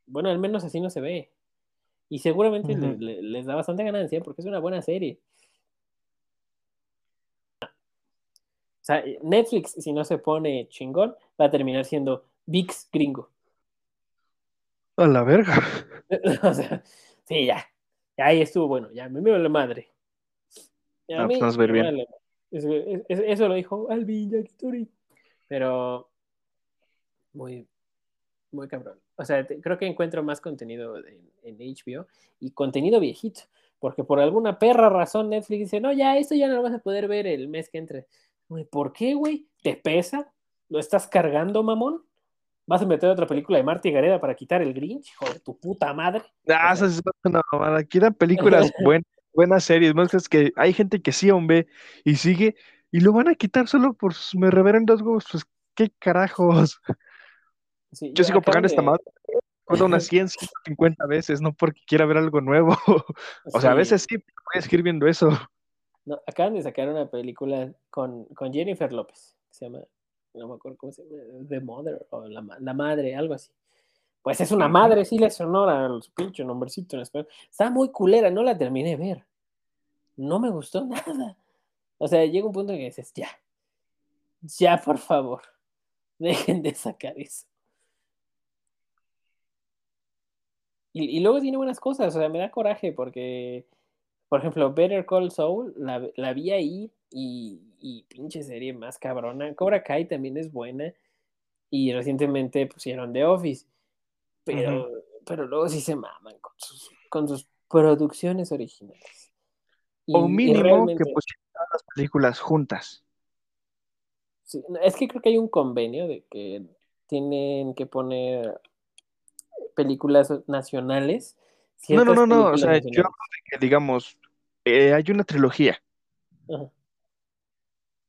Bueno, al menos así no se ve. Y seguramente Ujú. le- le- les da bastante ganancia porque es una buena serie. O sea, Netflix, si no se pone chingón, va a terminar siendo VIX gringo. A la verga. o sea, sí, ya. Ahí estuvo bueno, ya me veo la madre. A Ah, pues mí bien. Eso, es- eso lo dijo Alvin Yakitori. Pero muy, muy cabrón. O sea, te- creo que encuentro más contenido en, en HBO y contenido viejito. Porque por alguna perra razón Netflix dice, no, ya, esto ya no lo vas a poder ver el mes que entre. Güey, ¿Por qué, güey? ¿Te pesa? ¿Lo estás cargando, mamón? ¿Vas a meter otra película de Marty Gareda para quitar el Grinch? Hijo de tu puta madre. Ah, O sea- esas son una mamada. Quieren películas buenas, buenas series. Más es que hay gente que sí aún ve y sigue y lo van a quitar solo por sus me reverendos huevos. Pues, ¿qué carajos? Sí, Yo sigo pagando esta madre. Cuesta unas 100, 150 veces, no porque quiera ver algo nuevo. O sea, a veces sí, pero voy a seguir viendo eso. No, acaban de sacar una película con, con Jennifer López, se llama, no me acuerdo cómo se llama, The Mother, o La, la Madre, algo así. Pues es una madre, sí le sonora su pinche nombrecito en español. Está muy culera, no la terminé de ver. No me gustó nada. O sea, llega un punto en que dices, ya, ya, por favor, dejen de sacar eso. Y, y luego tiene buenas cosas, o sea, me da coraje porque, por ejemplo, Better Call Saul, la, la vi ahí y, y pinche serie más cabrona. Cobra Kai también es buena y recientemente pusieron The Office, pero, pero luego sí se maman con sus, con sus producciones originales. Y, o mínimo realmente- que pusieran todas las películas juntas. sí, es que creo que hay un convenio de que tienen que poner películas nacionales. No, no, no, no. O sea, yo nacionales. hablo de que, digamos, eh, hay una trilogía. Ajá.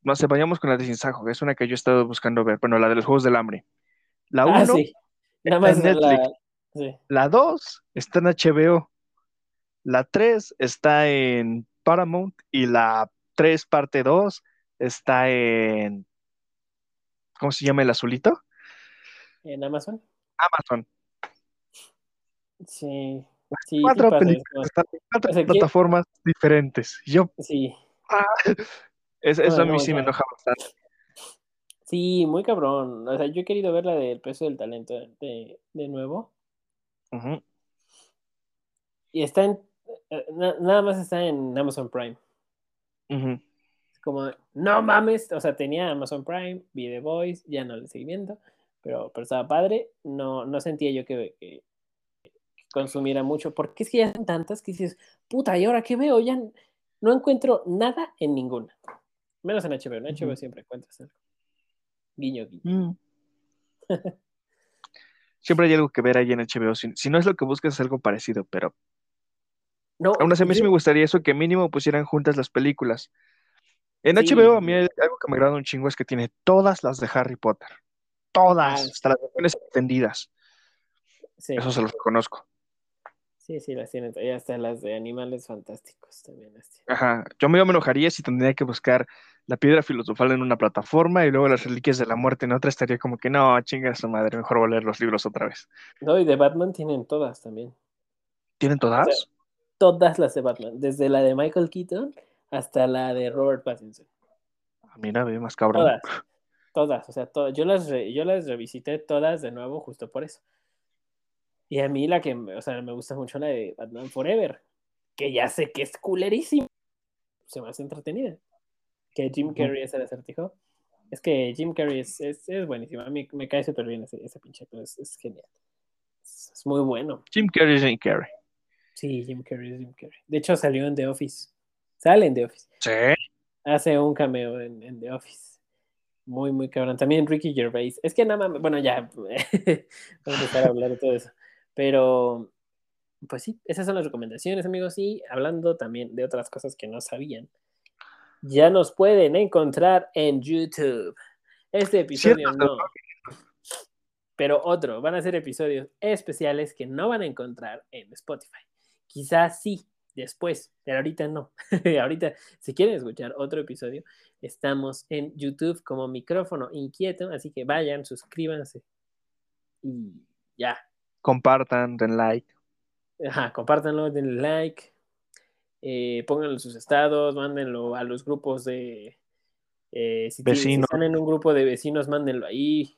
No sé, vayamos con la de Sin Sajo, que es una que yo he estado buscando ver. Bueno, la de los Juegos del Hambre. La Ah, 1, sí. Nada está más en Netflix. la 2 está en HBO. La 3 está en Paramount. Y la 3 parte 2 está en... ¿Cómo se llama el azulito? en Amazon. Amazon. Sí. Sí, cuatro películas como- están en cuatro o sea, ¿quién- plataformas diferentes. Yo, sí. es- eso No, a mí no, sí me enoja bastante. Sí, muy cabrón. O sea, yo he querido ver la del peso del talento de, de nuevo. Y está en. eh, na- nada más está en Amazon Prime. Como, no mames. O sea, tenía Amazon Prime, vi The Voice, ya no le seguí viendo. Pero, pero estaba padre. No, no sentía yo que consumiera mucho. Porque es que ya son tantas que dices, puta, ¿y ahora qué veo? Ya no encuentro nada en ninguna. Menos en HBO. En HBO siempre encuentras algo. Guiño, guiño. Mm. Siempre hay algo que ver ahí en HBO. Si, si no es lo que buscas, es algo parecido, pero No, aún así a mí sí me gustaría eso, que mínimo pusieran juntas las películas. En Sí. HBO a mí algo que me agrada un chingo es que tiene todas las de Harry Potter. Todas, Ah. hasta las versiones extendidas. sí. Eso se los reconozco. Sí, sí, las tienen. Y hasta las de animales fantásticos también las tienen. Ajá. Yo me enojaría si tendría que buscar la piedra filosofal en una plataforma y luego las reliquias de la muerte en otra. Estaría como que no, chinga su madre, mejor voy a leer los libros otra vez. No, y de Batman tienen todas también. ¿Tienen todas? Todas las de Batman. Desde la de Michael Keaton hasta la de Robert Pattinson. Ah, Mira, ve más cabrón. Todas. Todas. O sea, todas. Yo las, re- yo las revisité todas de nuevo justo por eso. Y a mí la que, me- o sea, me gusta mucho la de Batman Forever. Que ya sé que es culerísimo. Se me hace entretenida. Que Jim. Carrey es el acertijo. Es que Jim Carrey es, es, es buenísimo. A mí me cae súper bien ese, ese pinche Es, es genial. Es, es muy bueno. Jim Carrey es Jim Carrey. Sí, Jim Carrey es Jim Carrey. De hecho, salió en The Office. Sale en The Office. Sí. Hace un cameo en, en The Office. Muy, muy cabrón. También Ricky Gervais. Es que nada más, bueno, ya. Vamos a empezar a hablar de todo eso. Pero, pues sí, esas son las recomendaciones, amigos. Y hablando también de otras cosas que no sabían, ya nos pueden encontrar en YouTube. Este episodio no. Pero otro, van a ser episodios especiales que no van a encontrar en Spotify. Quizás sí, después, pero ahorita no. ahorita, si quieren escuchar otro episodio, estamos en YouTube como micrófono inquieto, así que vayan, suscríbanse y ya. Compartan, den like. Ajá, compártanlo, denle like, eh, pónganlo en sus estados, mándenlo a los grupos de... eh, si, tienen- si Vecinos. están en un grupo de vecinos, mándenlo ahí.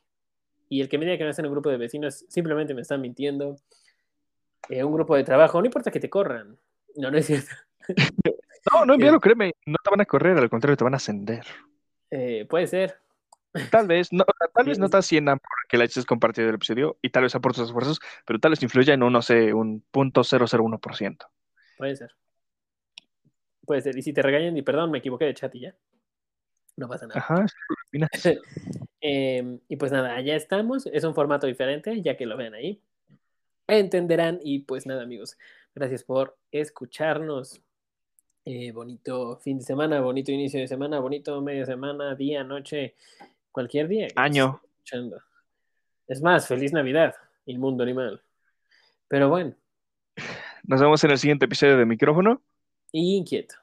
Y el que me diga que no está en un grupo de vecinos, simplemente me están mintiendo. Eh, un grupo de trabajo, no importa que te corran. No, no es cierto. No, no, envíalo, créeme. No te van a correr, al contrario, te van a ascender. Eh, puede ser. Tal vez, no, tal vez no te asciendan porque le hayas compartido el episodio y tal vez sea por tus esfuerzos, pero tal vez influya en un, no sé, un punto cero cero uno por ciento. Puede ser. Puede ser. Y si te regañan, y perdón, me equivoqué de chat y ya. No pasa nada. Ajá. Eh, y pues nada, ya estamos. Es un formato diferente, ya que lo vean ahí. Entenderán. Y pues nada, amigos. Gracias por escucharnos. Eh, bonito fin de semana, bonito inicio de semana, bonito media semana, día, noche, cualquier día. Año. escuchando. Es más, feliz Navidad, inmundo animal. Pero bueno, Nos vemos en el siguiente episodio de Micrófono. inquieto.